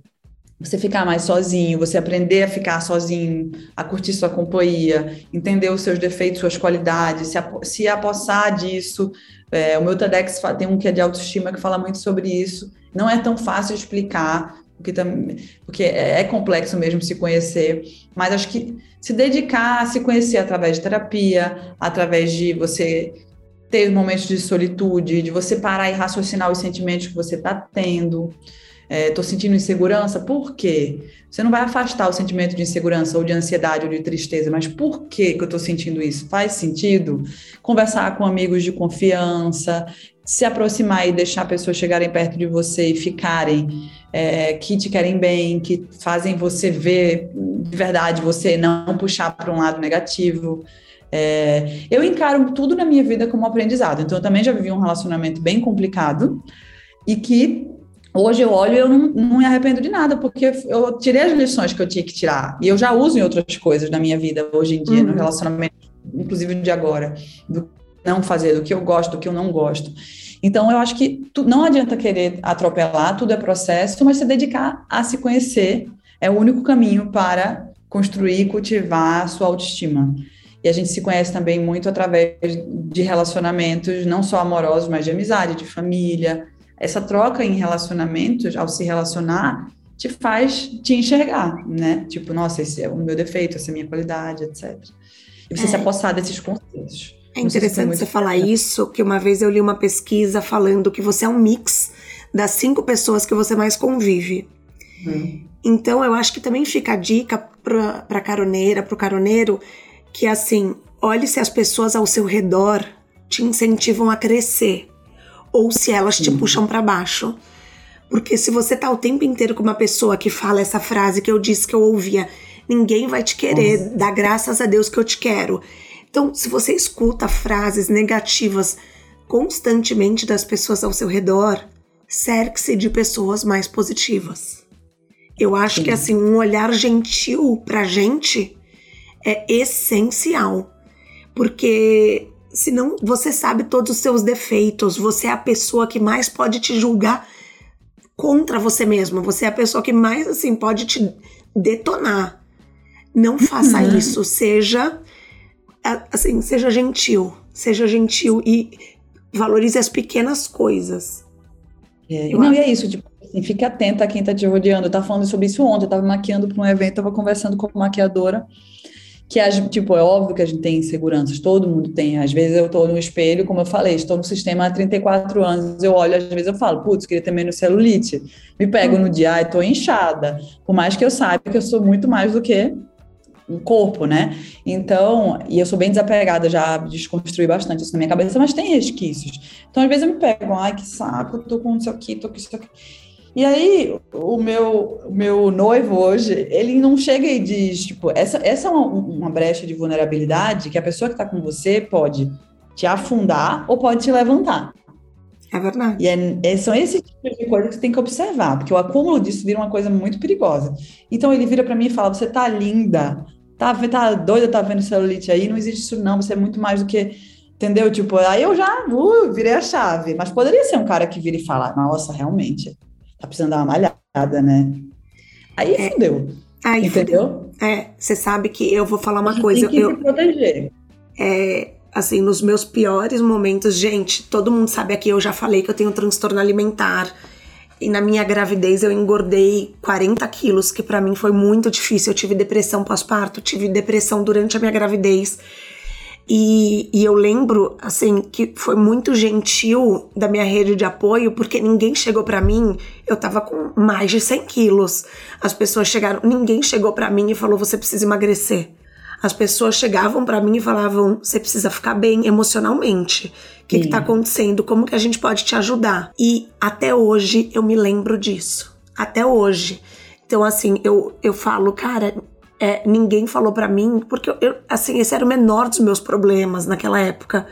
você ficar mais sozinho, você aprender a ficar sozinho, a curtir sua companhia, entender os seus defeitos, suas qualidades, se, se apossar disso. É, o meu TEDx tem um que é de autoestima que fala muito sobre isso. Não é tão fácil explicar, porque, porque é, é complexo mesmo se conhecer, mas acho que se dedicar a se conhecer através de terapia, através de você ter momentos de solitude, de você parar e raciocinar os sentimentos que você está tendo estou é, sentindo insegurança, por quê? Você não vai afastar o sentimento de insegurança ou de ansiedade ou de tristeza, mas por que, que eu estou sentindo isso? Faz sentido? Conversar com amigos de confiança, se aproximar e deixar pessoas chegarem perto de você e ficarem é, que te querem bem, que fazem você ver de verdade você, não puxar para um lado negativo. É, eu encaro tudo na minha vida como aprendizado. Então, eu também já vivi um relacionamento bem complicado e que Hoje eu olho e eu não, não me arrependo de nada, porque eu tirei as lições que eu tinha que tirar. E eu já uso em outras coisas na minha vida hoje em dia, uhum. no relacionamento, inclusive de agora, do não fazer, do que eu gosto, do que eu não gosto. Então, eu acho que tu, não adianta querer atropelar, tudo é processo, mas se dedicar a se conhecer é o único caminho para construir e cultivar a sua autoestima. E a gente se conhece também muito através de relacionamentos, não só amorosos, mas de amizade, de família, essa troca em relacionamentos, ao se relacionar, te faz te enxergar, né? Tipo, nossa, esse é o meu defeito, essa é a minha qualidade, etc. E você é. se apossar desses conceitos. É interessante você falar isso, que uma vez eu li uma pesquisa falando que você é um mix das cinco pessoas que você mais convive. Hum. Então, eu acho que também fica a dica pra, pra caroneira, pro caroneiro, que assim, olhe se as pessoas ao seu redor te incentivam a crescer ou se elas te uhum. puxam para baixo. Porque se você tá o tempo inteiro com uma pessoa que fala essa frase que eu disse que eu ouvia, ninguém vai te querer, Nossa. dá graças a Deus que eu te quero. Então, se você escuta frases negativas constantemente das pessoas ao seu redor, cerque-se de pessoas mais positivas. Eu acho Sim. que assim, um olhar gentil pra gente é essencial. Porque senão você sabe todos os seus defeitos, você é a pessoa que mais pode te julgar contra você mesma, você é a pessoa que mais assim pode te detonar. Não faça uhum. isso, seja assim, seja gentil, seja gentil e valorize as pequenas coisas. É, não, e é isso, tipo, assim, fique atenta a quem está te rodeando. Eu tava falando sobre isso ontem, eu tava maquiando para um evento, eu tava conversando com uma maquiadora que tipo, é óbvio que a gente tem inseguranças, todo mundo tem. Às vezes eu estou no espelho, como eu falei, estou no sistema há 34 anos, eu olho, às vezes eu falo, putz, queria ter menos celulite. Me pego no dia, tô inchada. Por mais que eu saiba que eu sou muito mais do que um corpo, né? Então, e eu sou bem desapegada, já desconstruí bastante isso na minha cabeça, mas tem resquícios. Então, às vezes eu me pego, ai, que saco, tô com isso aqui, tô com isso aqui. E aí, o meu, meu noivo hoje, ele não chega e diz, tipo, essa, essa é uma, uma brecha de vulnerabilidade que a pessoa que está com você pode te afundar ou pode te levantar. É verdade. E é, é, são esses tipos de coisas que você tem que observar, porque o acúmulo disso vira uma coisa muito perigosa. Então ele vira para mim e fala: Você tá linda, tá, tá doida, tá vendo celulite aí? Não existe isso, não. Você é muito mais do que. Entendeu? Tipo, aí eu já uh, virei a chave. Mas poderia ser um cara que vira e fala: Nossa, realmente, tá precisando dar uma malhada, né? Aí é, fudeu. Aí entendeu? Fudeu. É, você sabe que eu vou falar uma coisa. Tem que eu, se proteger. É, assim, nos meus piores momentos, gente, todo mundo sabe aqui, eu já falei que eu tenho transtorno alimentar. E na minha gravidez eu engordei 40 quilos, que para mim foi muito difícil. Eu tive depressão pós-parto, tive depressão durante a minha gravidez. E, e, eu lembro, assim, que foi muito gentil da minha rede de apoio, porque ninguém chegou para mim. Eu tava com mais de 100 quilos. As pessoas chegaram, ninguém chegou para mim e falou: você precisa emagrecer. As pessoas chegavam para mim e falavam: você precisa ficar bem emocionalmente. O que, está acontecendo? Como que a gente pode te ajudar? E até hoje eu me lembro disso. Até hoje. Então, assim, eu, eu falo, cara, é, ninguém falou para mim, porque eu, assim, esse era o menor dos meus problemas naquela época.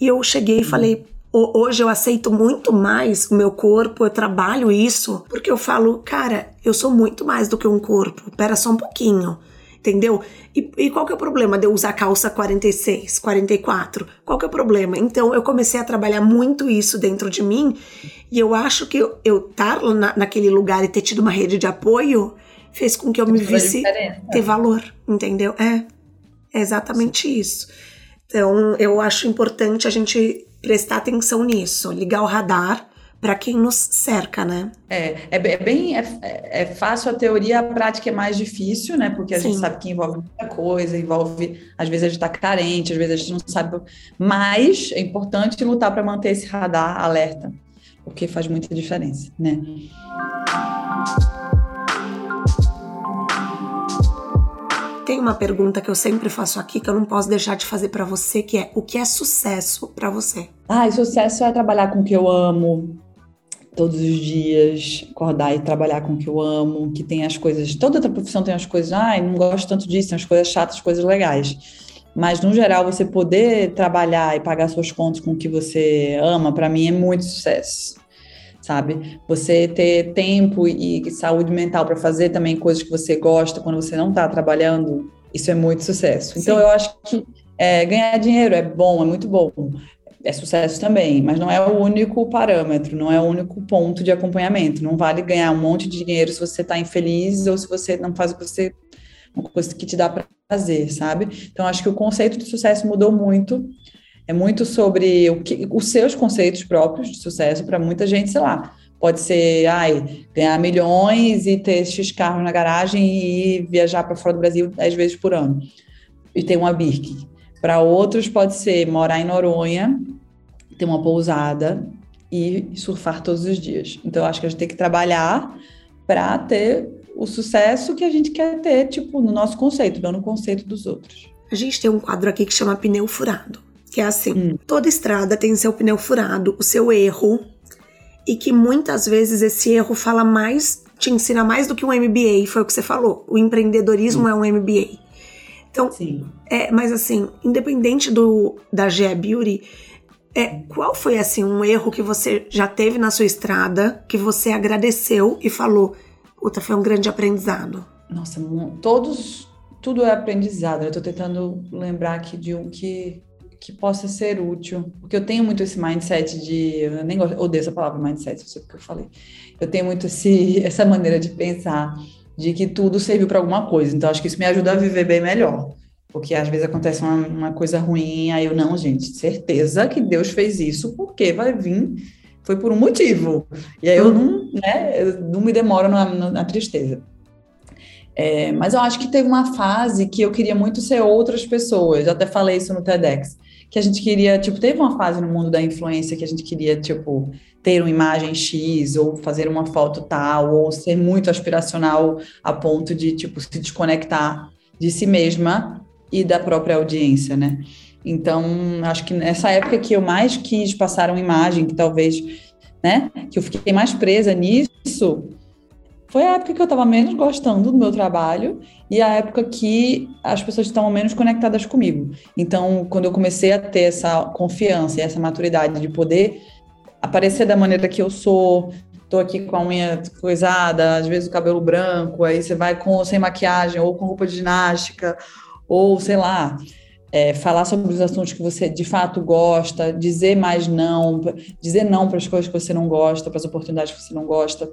E eu cheguei e falei, hoje eu aceito muito mais o meu corpo, eu trabalho isso, porque eu falo, cara, eu sou muito mais do que um corpo. Pera só um pouquinho entendeu? E, e, qual que é o problema de eu usar calça 46, 44? Qual que é o problema? Então eu comecei a trabalhar muito isso dentro de mim e eu acho que eu, eu estar na, naquele lugar e ter tido uma rede de apoio fez com que eu me visse ter valor, entendeu? É, é exatamente Sim. isso. Então eu acho importante a gente prestar atenção nisso, ligar o radar para quem nos cerca, né? É, é, é bem é, é, fácil a teoria, a prática é mais difícil, né? Porque a Sim. gente sabe que envolve muita coisa, envolve às vezes a gente está carente, às vezes a gente não sabe, mas é importante lutar para manter esse radar alerta, porque faz muita diferença, né? Tem uma pergunta que eu sempre faço aqui que eu não posso deixar de fazer para você, que é o que é sucesso para você? Ah, sucesso é trabalhar com o que eu amo, todos os dias, acordar e trabalhar com o que eu amo, que tem as coisas, toda outra profissão tem as coisas, ai, não gosto tanto disso, tem as coisas chatas, coisas legais. Mas, no geral, você poder trabalhar e pagar suas contas com o que você ama, para mim é muito sucesso, sabe? Você ter tempo e saúde mental para fazer também coisas que você gosta quando você não está trabalhando, isso é muito sucesso. Então, Sim. eu acho que é, ganhar dinheiro é bom, é muito bom é sucesso também, mas não é o único parâmetro, não é o único ponto de acompanhamento. Não vale ganhar um monte de dinheiro se você está infeliz ou se você não faz o que você uma coisa que te dá prazer, sabe? Então acho que o conceito de sucesso mudou muito. É muito sobre o que, os seus conceitos próprios de sucesso para muita gente, sei lá. Pode ser, ai, ganhar milhões e ter X carros na garagem e viajar para fora do Brasil dez vezes por ano e ter uma Birkin. Para outros pode ser morar em Noronha ter uma pousada e surfar todos os dias. Então, acho que a gente tem que trabalhar para ter o sucesso que a gente quer ter, tipo, no nosso conceito, não no conceito dos outros. A gente tem um quadro aqui que chama pneu furado, que é assim: hum. toda estrada tem seu pneu furado, o seu erro, e que muitas vezes esse erro fala mais, te ensina mais do que um MBA, foi o que você falou. O empreendedorismo hum. é um MBA. Então, Sim. é, mas assim, independente do da GE Beauty, é, qual foi assim um erro que você já teve na sua estrada que você agradeceu e falou, puta, foi um grande aprendizado? Nossa, todos, tudo é aprendizado. Eu tô tentando lembrar aqui de um que que possa ser útil, porque eu tenho muito esse mindset de, eu nem gosto, odeio essa palavra mindset, não sei o que eu falei. Eu tenho muito esse, essa maneira de pensar de que tudo serviu para alguma coisa. Então acho que isso me ajuda a viver bem melhor. Porque às vezes acontece uma, uma, coisa ruim, aí eu, não, gente, certeza que Deus fez isso, porque vai vir, foi por um motivo. E aí eu não, né, eu não me demoro na, na tristeza. É, mas eu acho que teve uma fase que eu queria muito ser outras pessoas, eu até falei isso no TEDx, que a gente queria, tipo, teve uma fase no mundo da influência que a gente queria, tipo, ter uma imagem X, ou fazer uma foto tal, ou ser muito aspiracional a ponto de, tipo, se desconectar de si mesma e da própria audiência, né? Então, acho que nessa época que eu mais quis passar uma imagem, que talvez, né, que eu fiquei mais presa nisso, foi a época que eu estava menos gostando do meu trabalho e a época que as pessoas estavam menos conectadas comigo. Então, quando eu comecei a ter essa confiança e essa maturidade de poder aparecer da maneira que eu sou, tô aqui com a unha coisada, às vezes o cabelo branco, aí você vai com sem maquiagem ou com roupa de ginástica ou sei lá, é, falar sobre os assuntos que você de fato gosta, dizer mais não, dizer não para as coisas que você não gosta, para as oportunidades que você não gosta.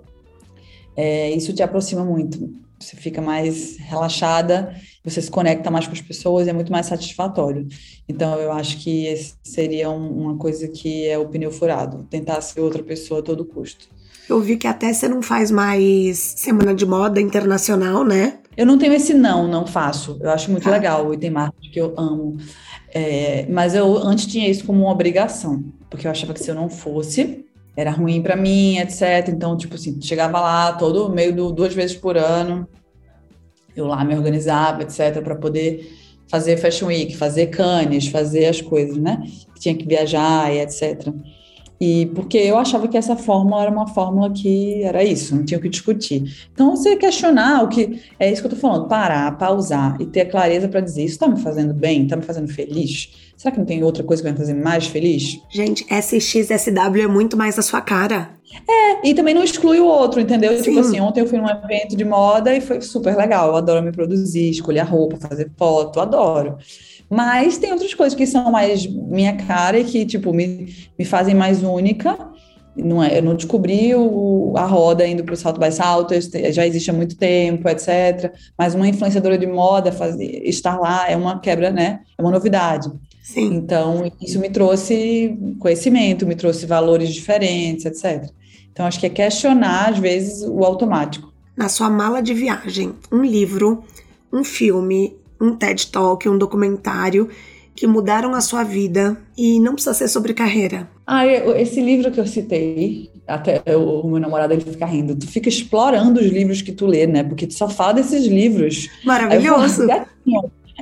É, isso te aproxima muito. Você fica mais relaxada, você se conecta mais com as pessoas, é muito mais satisfatório. Então, eu acho que seria uma coisa que é o pneu furado, tentar ser outra pessoa a todo custo. Eu vi que até você não faz mais semana de moda internacional, né? Eu não tenho esse não, não faço. Eu acho muito ah. legal o item marketing que eu amo. É, mas eu antes tinha isso como uma obrigação, porque eu achava que se eu não fosse, era ruim para mim, etc. Então, tipo assim, chegava lá todo meio do duas vezes por ano, eu lá me organizava, etc, para poder fazer Fashion Week, fazer Cannes, fazer as coisas, né? Tinha que viajar e etc. E porque eu achava que essa fórmula era uma fórmula que era isso, não tinha o que discutir. Então, você questionar o que. É isso que eu tô falando, parar, pausar e ter a clareza para dizer: isso está me fazendo bem, está me fazendo feliz? Será que não tem outra coisa que vai me fazer mais feliz? Gente, SXSW é muito mais a sua cara. É, e também não exclui o outro, entendeu? Sim. Tipo assim, ontem eu fui num evento de moda e foi super legal. Eu adoro me produzir, escolher a roupa, fazer foto, adoro. Mas tem outras coisas que são mais minha cara e que, tipo, me, me fazem mais única. Não é, eu não descobri o, a roda indo para o salto by salto, já existe há muito tempo, etc. Mas uma influenciadora de moda fazer, estar lá é uma quebra, né? É uma novidade. Sim. Então, isso me trouxe conhecimento, me trouxe valores diferentes, etc. Então, acho que é questionar, às vezes, o automático. Na sua mala de viagem, um livro, um filme, um TED Talk, um documentário que mudaram a sua vida e não precisa ser sobre carreira. Ah, esse livro que eu citei, até o meu namorado ele fica rindo. Tu fica explorando os livros que tu lê, né? Porque tu só fala desses livros. Maravilhoso.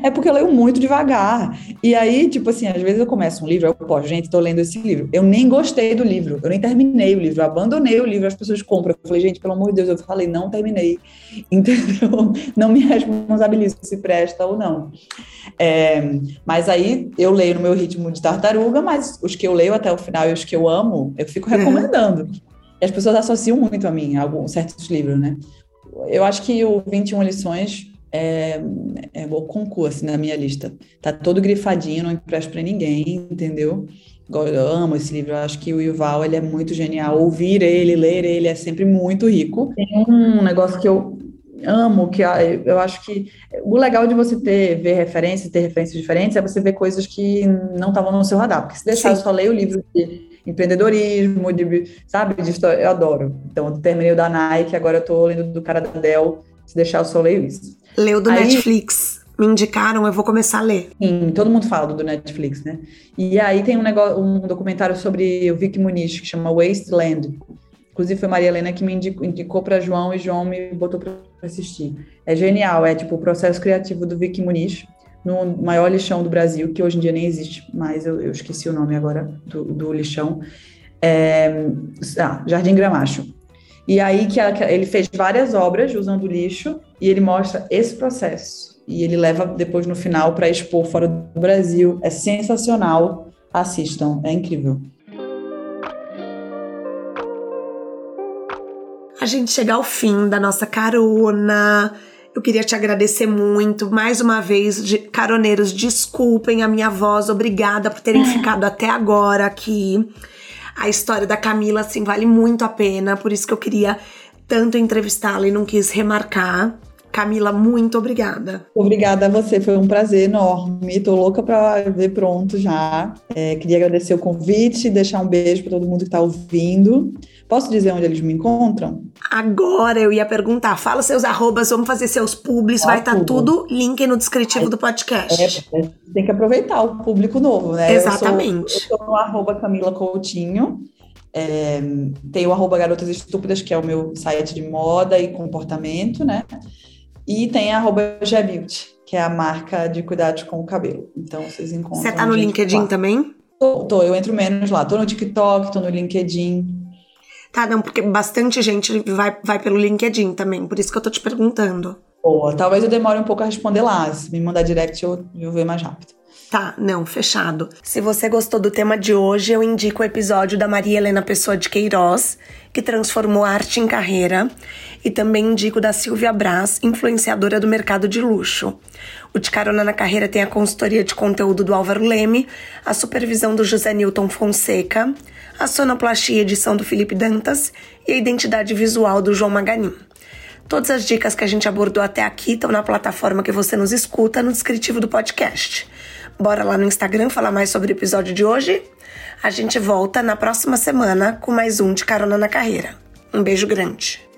É porque eu leio muito devagar. E aí, tipo assim, às vezes eu começo um livro, eu, pô, gente, tô lendo esse livro. Eu nem gostei do livro, eu nem terminei o livro, eu abandonei o livro, as pessoas compram. Eu falei, gente, pelo amor de Deus, eu falei, não terminei. Entendeu? Não me responsabilizo se presta ou não. É, mas aí eu leio no meu ritmo de tartaruga, mas os que eu leio até o final e os que eu amo, eu fico recomendando. Uhum. E as pessoas associam muito a mim, a alguns certos livros, né? Eu acho que o 21 lições é, é o concurso na minha lista. Tá todo grifadinho, não empresto para ninguém, entendeu? Eu amo esse livro, eu acho que o Yuval ele é muito genial. Ouvir ele, ler ele é sempre muito rico. Tem um negócio que eu amo, que eu acho que o legal de você ter ver referências, ter referências diferentes, é você ver coisas que não estavam no seu radar. Porque se deixar, Sim. eu só leio o livro de empreendedorismo, de, sabe, de história, eu adoro. Então, eu terminei o da Nike, agora eu tô lendo do cara da Dell, se deixar, eu só leio isso. Leu do Aí, Netflix. Me indicaram, eu vou começar a ler. Sim, todo mundo fala do Netflix, né? E aí tem um, negócio, um documentário sobre o Vic Muniz, que chama Wasteland. Inclusive foi Maria Helena que me indicou, indicou para João e João me botou para assistir. É genial, é tipo o processo criativo do Vic Muniz no maior lixão do Brasil, que hoje em dia nem existe mais, eu, eu esqueci o nome agora do, do lixão. É, ah, Jardim Gramacho. E aí que, ele fez várias obras usando lixo e ele mostra esse processo. E ele leva depois no final para expor fora do Brasil. É sensacional. Assistam, é incrível. A gente chega ao fim da nossa carona. Eu queria te agradecer muito. Mais uma vez, de, caroneiros, desculpem a minha voz. Obrigada por terem ficado até agora aqui a história da Camila, assim, vale muito a pena. Por isso que eu queria tanto entrevistá-la e não quis remarcar. Camila, muito obrigada. Obrigada a você, foi um prazer enorme. Tô louca para ver pronto já. É, queria agradecer o convite, deixar um beijo para todo mundo que está ouvindo. Posso dizer onde eles me encontram? Agora eu ia perguntar. Fala seus arrobas, vamos fazer seus publis, vai estar tá tudo link no descritivo é, do podcast. É, é, tem que aproveitar o público novo, né? Exatamente. Eu sou, eu sou no arroba Camila Coutinho. É, tem o arroba Garotas Estúpidas, que é o meu site de moda e comportamento, né? E tem a arroba que é a marca de cuidados com o cabelo. Então vocês encontram. Você tá no LinkedIn lá. também? Tô, tô, eu entro menos lá. Tô no TikTok, tô no LinkedIn. Tá, não, porque bastante gente vai, vai pelo LinkedIn também, por isso que eu tô te perguntando. Boa, talvez eu demore um pouco a responder lá. Se me mandar direct, eu, eu ver mais rápido. Tá, não, fechado. Se você gostou do tema de hoje, eu indico o episódio da Maria Helena Pessoa de Queiroz, que transformou arte em carreira, e também indico da Silvia Braz, influenciadora do mercado de luxo. O De Carona na Carreira tem a consultoria de conteúdo do Álvaro Leme, a supervisão do José Newton Fonseca, a sonoplastia edição do Felipe Dantas e a identidade visual do João Maganin. Todas as dicas que a gente abordou até aqui estão na plataforma que você nos escuta no descritivo do podcast. Bora lá no Instagram falar mais sobre o episódio de hoje? A gente volta na próxima semana com mais um de Carona na Carreira. Um beijo grande.